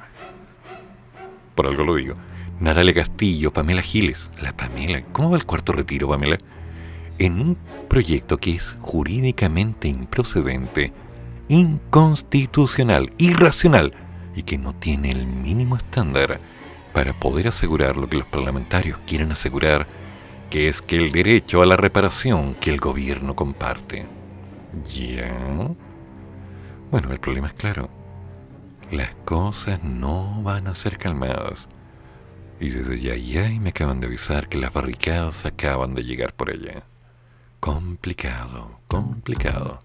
Por algo lo digo. Natalia Castillo, Pamela Giles. La Pamela. ¿Cómo va el cuarto retiro, Pamela? En un proyecto que es jurídicamente improcedente, inconstitucional, irracional y que no tiene el mínimo estándar para poder asegurar lo que los parlamentarios quieren asegurar, que es que el derecho a la reparación que el gobierno comparte. ¿Ya? Bueno, el problema es claro. Las cosas no van a ser calmadas. Y desde ya y me acaban de avisar que las barricadas acaban de llegar por allá. Complicado, complicado.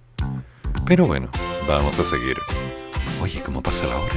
Pero bueno, vamos a seguir. Oye, ¿cómo pasa la hora?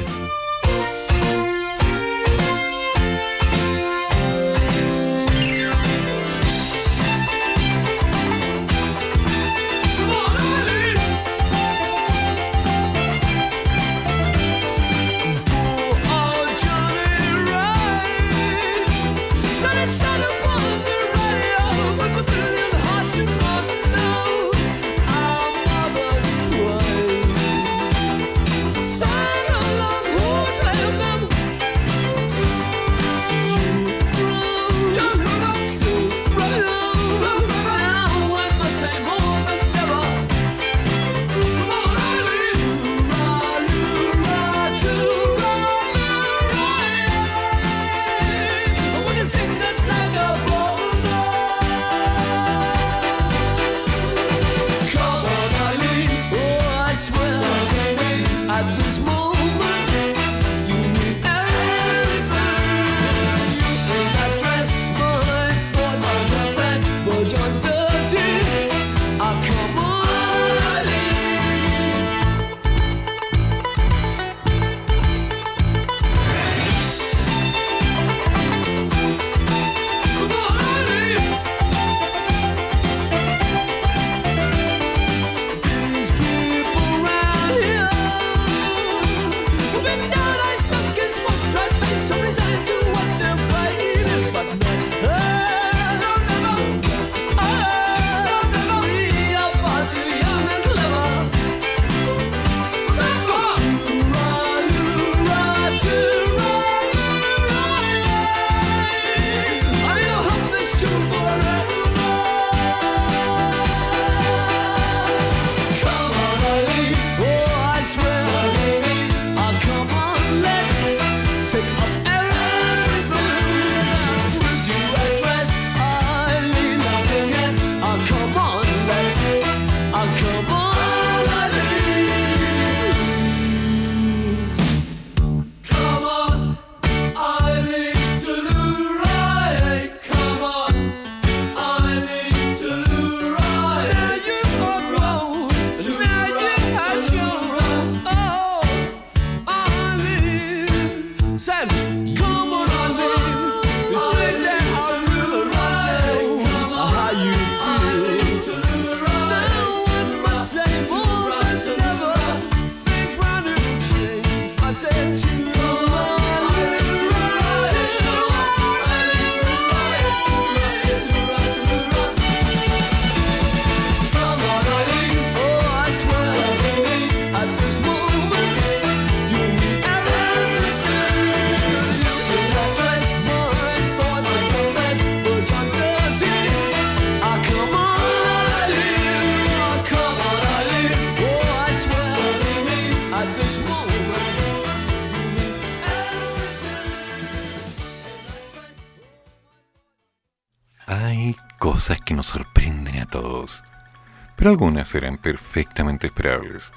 Algunas eran perfectamente esperables.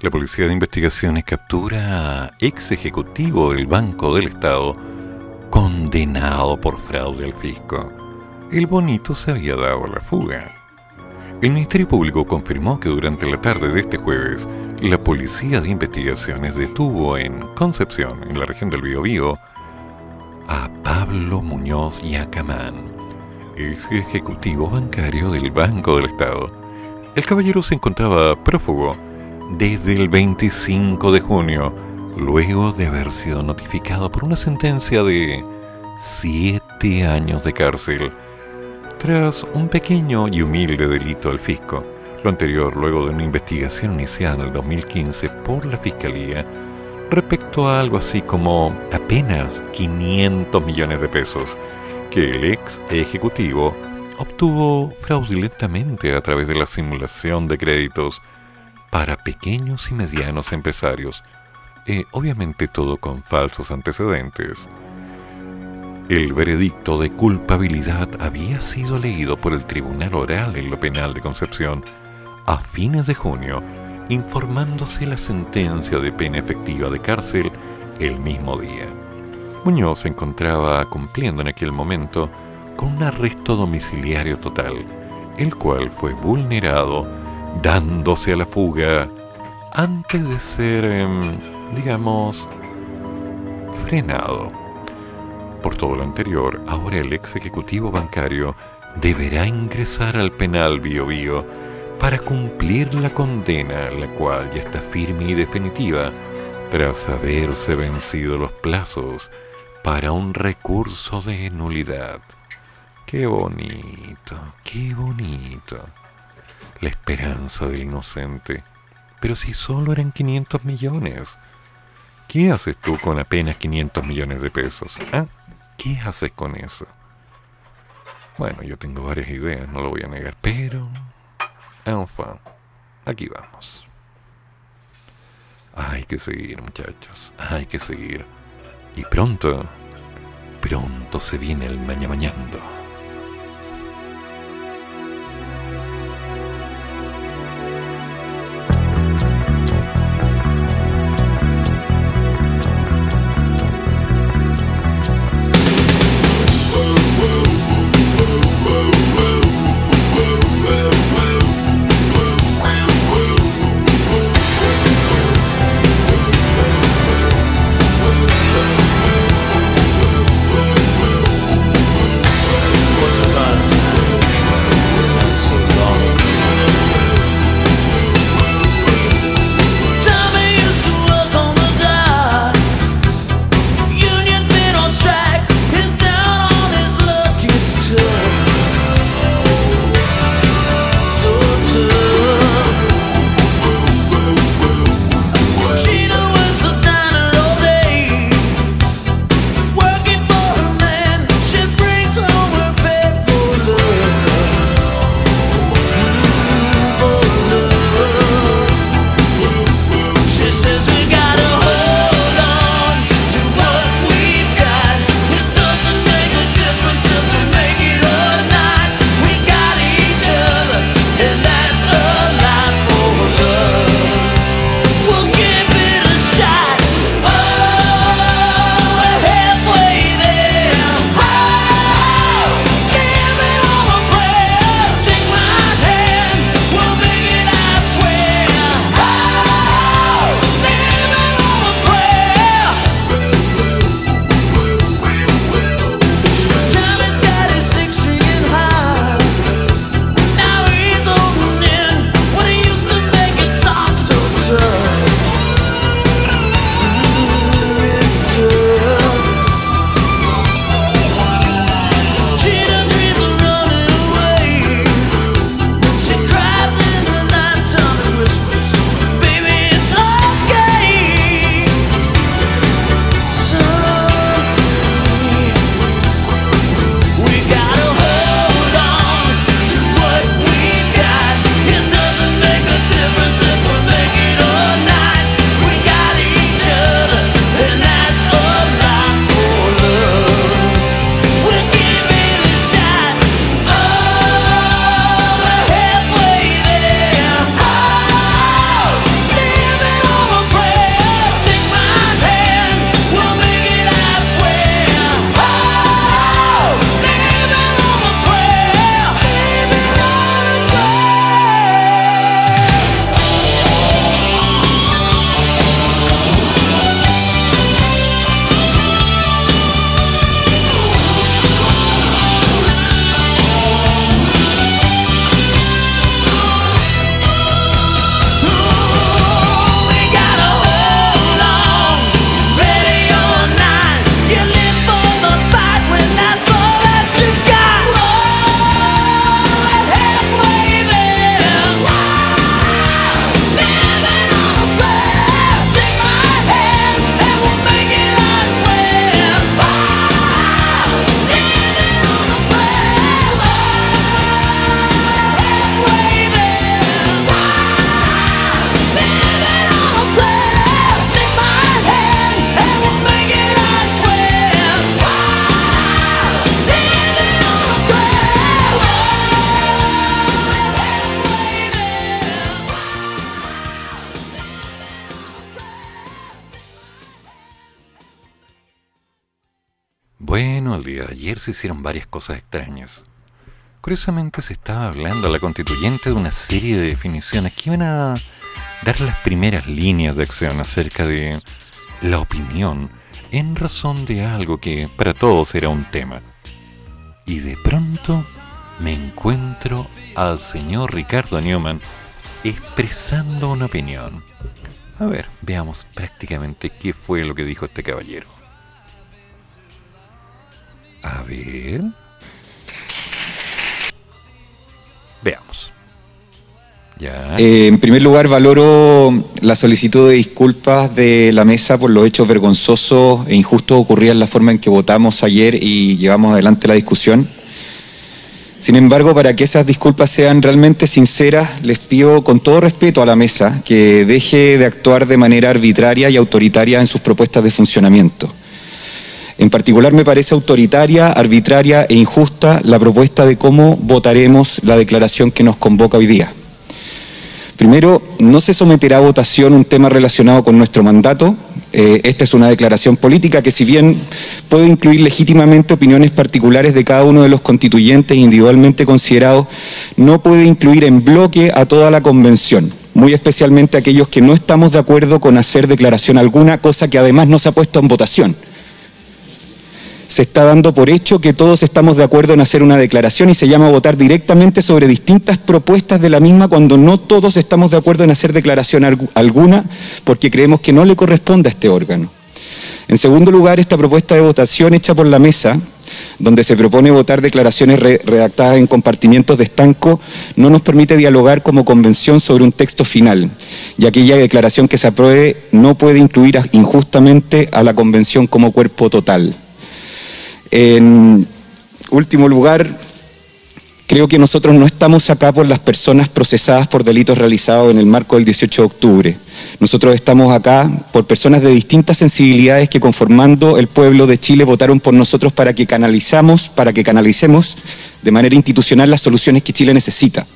La Policía de Investigaciones captura a ex ejecutivo del Banco del Estado condenado por fraude al fisco. El bonito se había dado a la fuga. El Ministerio Público confirmó que durante la tarde de este jueves, la Policía de Investigaciones detuvo en Concepción, en la región del Biobío, a Pablo Muñoz Yacamán, ex ejecutivo bancario del Banco del Estado. El caballero se encontraba prófugo desde el 25 de junio, luego de haber sido notificado por una sentencia de siete años de cárcel tras un pequeño y humilde delito al fisco. Lo anterior luego de una investigación iniciada en el 2015 por la Fiscalía respecto a algo así como apenas 500 millones de pesos que el ex ejecutivo obtuvo fraudulentamente a través de la simulación de créditos para pequeños y medianos empresarios, eh, obviamente todo con falsos antecedentes. El veredicto de culpabilidad había sido leído por el Tribunal Oral en lo Penal de Concepción a fines de junio, informándose la sentencia de pena efectiva de cárcel el mismo día. Muñoz se encontraba cumpliendo en aquel momento con un arresto domiciliario total, el cual fue vulnerado dándose a la fuga antes de ser, em, digamos, frenado. Por todo lo anterior, ahora el ex ejecutivo bancario deberá ingresar al penal Bio Bio para cumplir la condena, la cual ya está firme y definitiva, tras haberse vencido los plazos para un recurso de nulidad. Qué bonito, qué bonito. La esperanza del inocente. Pero si solo eran 500 millones. ¿Qué haces tú con apenas 500 millones de pesos? ¿Ah? ¿Qué haces con eso? Bueno, yo tengo varias ideas, no lo voy a negar, pero... Enfin, aquí vamos. Hay que seguir, muchachos, hay que seguir. Y pronto, pronto se viene el maña Curiosamente se estaba hablando a la constituyente de una serie de definiciones que iban a dar las primeras líneas de acción acerca de la opinión en razón de algo que para todos era un tema. Y de pronto me encuentro al señor Ricardo Newman expresando una opinión. A ver, veamos prácticamente qué fue lo que dijo este caballero. A ver. Veamos. Eh, en primer lugar, valoro la solicitud de disculpas de la mesa por los hechos vergonzosos e injustos ocurridos en la forma en que votamos ayer y llevamos adelante la discusión. Sin embargo, para que esas disculpas sean realmente sinceras, les pido con todo respeto a la mesa que deje de actuar de manera arbitraria y autoritaria en sus propuestas de funcionamiento. En particular me parece autoritaria, arbitraria e injusta la propuesta de cómo votaremos la declaración que nos convoca hoy día. Primero, no se someterá a votación un tema relacionado con nuestro mandato. Eh, esta es una declaración política que si bien puede incluir legítimamente opiniones particulares de cada uno de los constituyentes individualmente considerados, no puede incluir en bloque a toda la convención, muy especialmente aquellos que no estamos de acuerdo con hacer declaración alguna, cosa que además no se ha puesto en votación se está dando por hecho que todos estamos de acuerdo en hacer una declaración y se llama votar directamente sobre distintas propuestas de la misma cuando no todos estamos de acuerdo en hacer declaración alguna porque creemos que no le corresponde a este órgano. En segundo lugar, esta propuesta de votación hecha por la mesa, donde se propone votar declaraciones re redactadas en compartimientos de estanco, no nos permite dialogar como convención sobre un texto final, y aquella declaración que se apruebe no puede incluir injustamente a la convención como cuerpo total. En último lugar, creo que nosotros no estamos acá por las personas procesadas por delitos realizados en el marco del 18 de octubre. Nosotros estamos acá por personas de distintas sensibilidades que conformando el pueblo de Chile votaron por nosotros para que canalizamos, para que canalicemos de manera institucional las soluciones que Chile necesita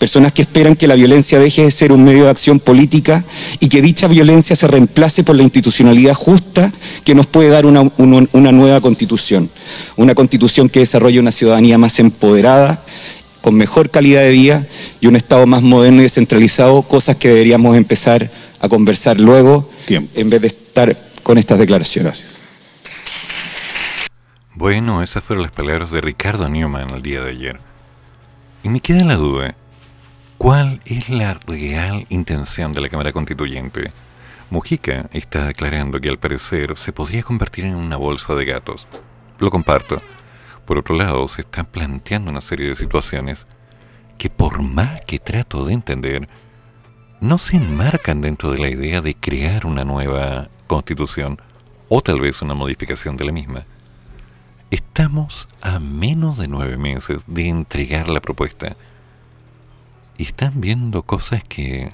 personas que esperan que la violencia deje de ser un medio de acción política y que dicha violencia se reemplace por la institucionalidad justa que nos puede dar una, una, una nueva constitución, una constitución que desarrolle una ciudadanía más empoderada, con mejor calidad de vida y un Estado más moderno y descentralizado, cosas que deberíamos empezar a conversar luego Tiempo. en vez de estar con estas declaraciones. Bueno, esas fueron las palabras de Ricardo Newman el día de ayer. Y me queda la duda, ¿cuál es la real intención de la Cámara Constituyente? Mujica está declarando que al parecer se podría convertir en una bolsa de gatos. Lo comparto. Por otro lado, se están planteando una serie de situaciones que por más que trato de entender, no se enmarcan dentro de la idea de crear una nueva constitución o tal vez una modificación de la misma. Estamos a menos de nueve meses de entregar la propuesta están viendo cosas que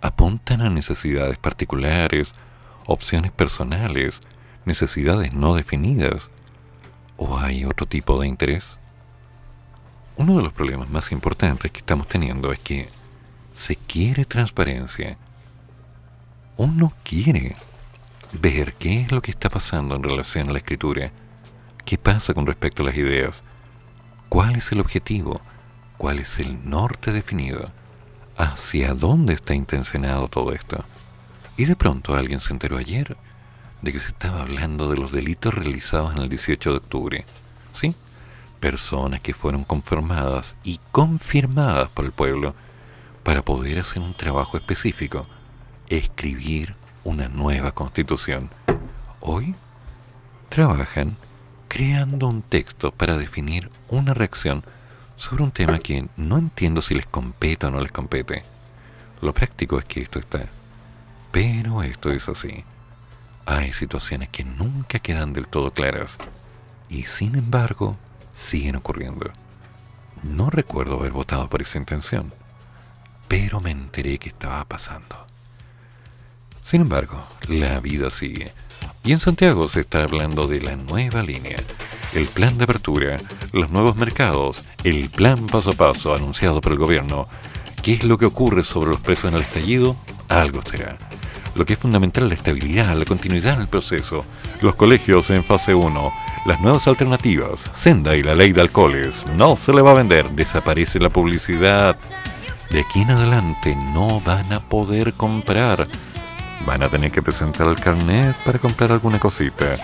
apuntan a necesidades particulares, opciones personales, necesidades no definidas, o hay otro tipo de interés. Uno de los problemas más importantes que estamos teniendo es que se quiere transparencia. Uno quiere ver qué es lo que está pasando en relación a la escritura, qué pasa con respecto a las ideas, cuál es el objetivo, cuál es el norte definido, hacia dónde está intencionado todo esto. Y de pronto alguien se enteró ayer de que se estaba hablando de los delitos realizados en el 18 de octubre. ¿Sí? Personas que fueron conformadas y confirmadas por el pueblo para poder hacer un trabajo específico, escribir una nueva constitución. Hoy trabajan creando un texto para definir una reacción sobre un tema que no entiendo si les compete o no les compete. Lo práctico es que esto está. Pero esto es así. Hay situaciones que nunca quedan del todo claras y sin embargo siguen ocurriendo. No recuerdo haber votado por esa intención, pero me enteré que estaba pasando. Sin embargo, la vida sigue. Y en Santiago se está hablando de la nueva línea, el plan de apertura, los nuevos mercados, el plan paso a paso anunciado por el gobierno. ¿Qué es lo que ocurre sobre los precios en el estallido? Algo será. lo que es fundamental la estabilidad, la continuidad del proceso. Los colegios en fase 1, las nuevas alternativas, Senda y la ley de alcoholes, no se le va a vender, desaparece la publicidad. De aquí en adelante no van a poder comprar. Van a tener que presentar el carnet para comprar alguna cosita.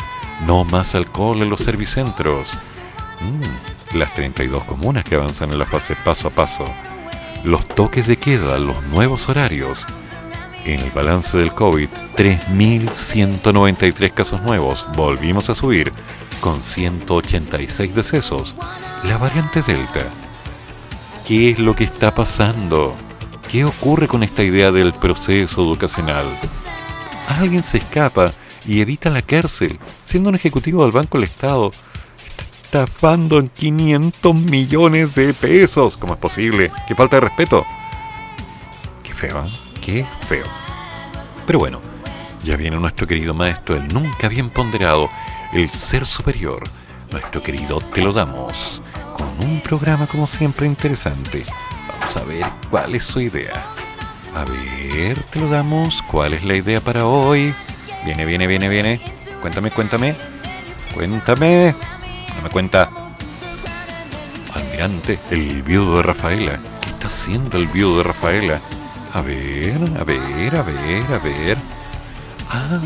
No más alcohol en los servicentros. Mm, las 32 comunas que avanzan en la fase paso a paso. Los toques de queda, los nuevos horarios. En el balance del COVID, 3.193 casos nuevos. Volvimos a subir con 186 decesos. La variante Delta. ¿Qué es lo que está pasando? ¿Qué ocurre con esta idea del proceso educacional? Alguien se escapa y evita la cárcel, siendo un ejecutivo del Banco del Estado. Estafando en 500 millones de pesos. ¿Cómo es posible? ¿Qué falta de respeto? Qué feo, ¿eh? Qué feo. Pero bueno, ya viene nuestro querido maestro, el nunca bien ponderado, el ser superior. Nuestro querido Te lo damos, con un programa como siempre interesante. Vamos a ver cuál es su idea. A ver, te lo damos. ¿Cuál es la idea para hoy? Viene, viene, viene, viene. Cuéntame, cuéntame. Cuéntame. No me cuenta. Almirante, el viudo de Rafaela. ¿Qué está haciendo el viudo de Rafaela? A ver, a ver, a ver, a ver. Ah,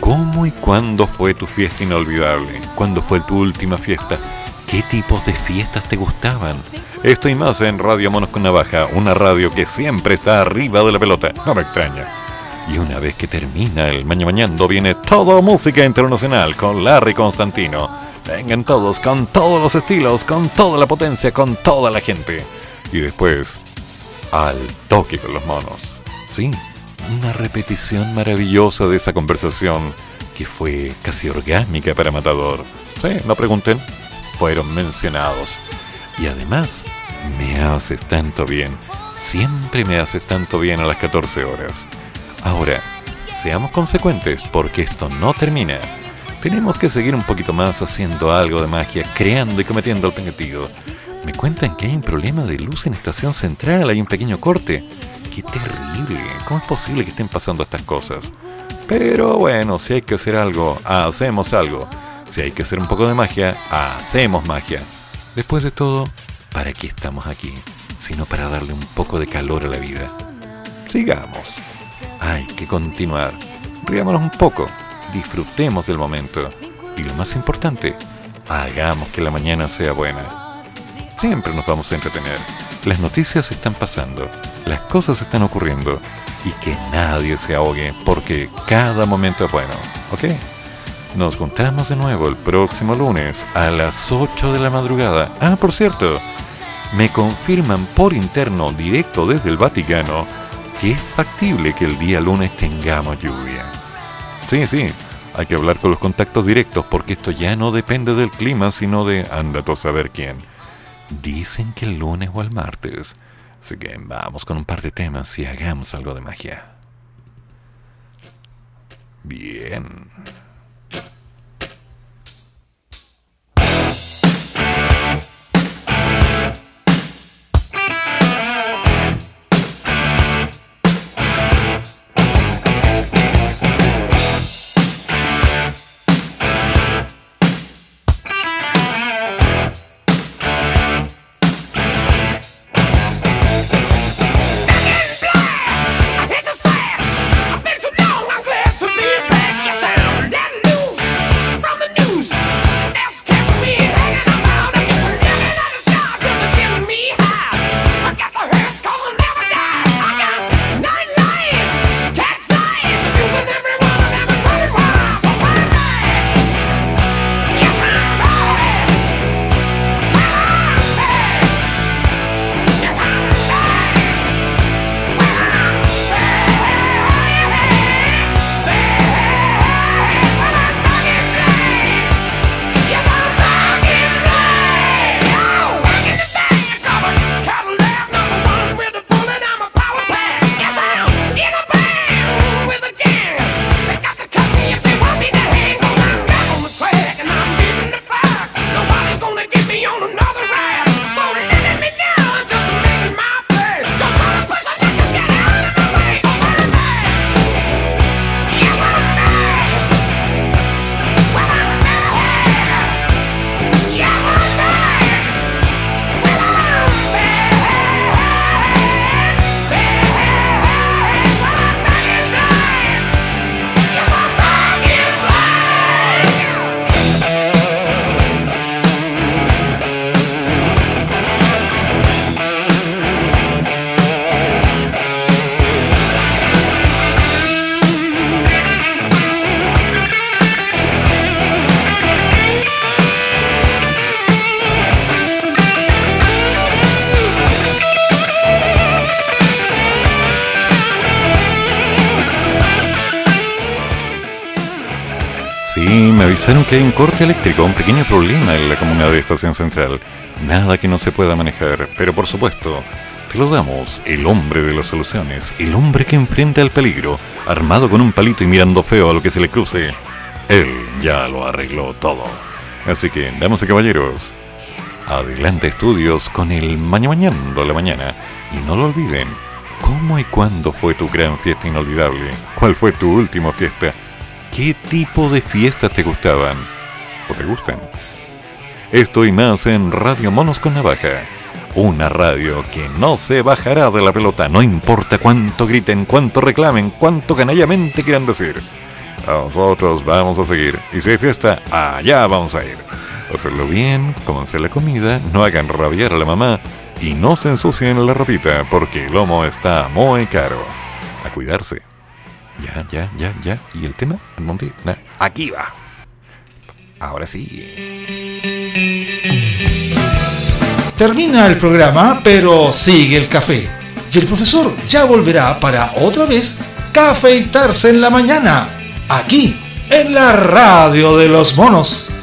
¿cómo y cuándo fue tu fiesta inolvidable? ¿Cuándo fue tu última fiesta? ¿Qué tipos de fiestas te gustaban? Esto y más en Radio Monos con Navaja, una radio que siempre está arriba de la pelota. No me extraña. Y una vez que termina el Maño Mañando, viene todo música internacional con Larry Constantino. Vengan todos, con todos los estilos, con toda la potencia, con toda la gente. Y después, al toque con los monos. Sí, una repetición maravillosa de esa conversación que fue casi orgánica para Matador. Sí, no pregunten, fueron mencionados. Y además, me haces tanto bien. Siempre me haces tanto bien a las 14 horas. Ahora, seamos consecuentes porque esto no termina. Tenemos que seguir un poquito más haciendo algo de magia, creando y cometiendo el penetido. Me cuentan que hay un problema de luz en estación central, hay un pequeño corte. ¡Qué terrible! ¿Cómo es posible que estén pasando estas cosas? Pero bueno, si hay que hacer algo, hacemos algo. Si hay que hacer un poco de magia, hacemos magia. Después de todo, ¿para qué estamos aquí? Sino para darle un poco de calor a la vida. Sigamos. Hay que continuar. Riámonos un poco. Disfrutemos del momento. Y lo más importante, hagamos que la mañana sea buena. Siempre nos vamos a entretener. Las noticias están pasando. Las cosas están ocurriendo. Y que nadie se ahogue porque cada momento es bueno. ¿Ok? Nos juntamos de nuevo el próximo lunes a las 8 de la madrugada. Ah, por cierto, me confirman por interno, directo desde el Vaticano, que es factible que el día lunes tengamos lluvia. Sí, sí, hay que hablar con los contactos directos porque esto ya no depende del clima, sino de anda a saber quién. Dicen que el lunes o el martes. Así que vamos con un par de temas y hagamos algo de magia. Bien. Avisaron que hay un corte eléctrico, un pequeño problema en la comuna de Estación Central. Nada que no se pueda manejar, pero por supuesto, te lo damos, el hombre de las soluciones, el hombre que enfrenta el peligro, armado con un palito y mirando feo a lo que se le cruce. Él ya lo arregló todo. Así que, damas y caballeros, adelante estudios con el Maña Mañando a la mañana. Y no lo olviden, ¿cómo y cuándo fue tu gran fiesta inolvidable? ¿Cuál fue tu última fiesta? ¿Qué tipo de fiestas te gustaban? ¿O te gustan? Esto y más en Radio Monos con Navaja. Una radio que no se bajará de la pelota, no importa cuánto griten, cuánto reclamen, cuánto canallamente quieran decir. Nosotros vamos a seguir. Y si hay fiesta, allá vamos a ir. Hacerlo bien, comerse la comida, no hagan rabiar a la mamá y no se ensucien la ropita porque el lomo está muy caro. A cuidarse. Ya, ya, ya, ya. ¿Y el tema? ¿En dónde? Aquí va. Ahora sí. Termina el programa, pero sigue el café. Y el profesor ya volverá para otra vez cafeitarse en la mañana, aquí, en la radio de los monos.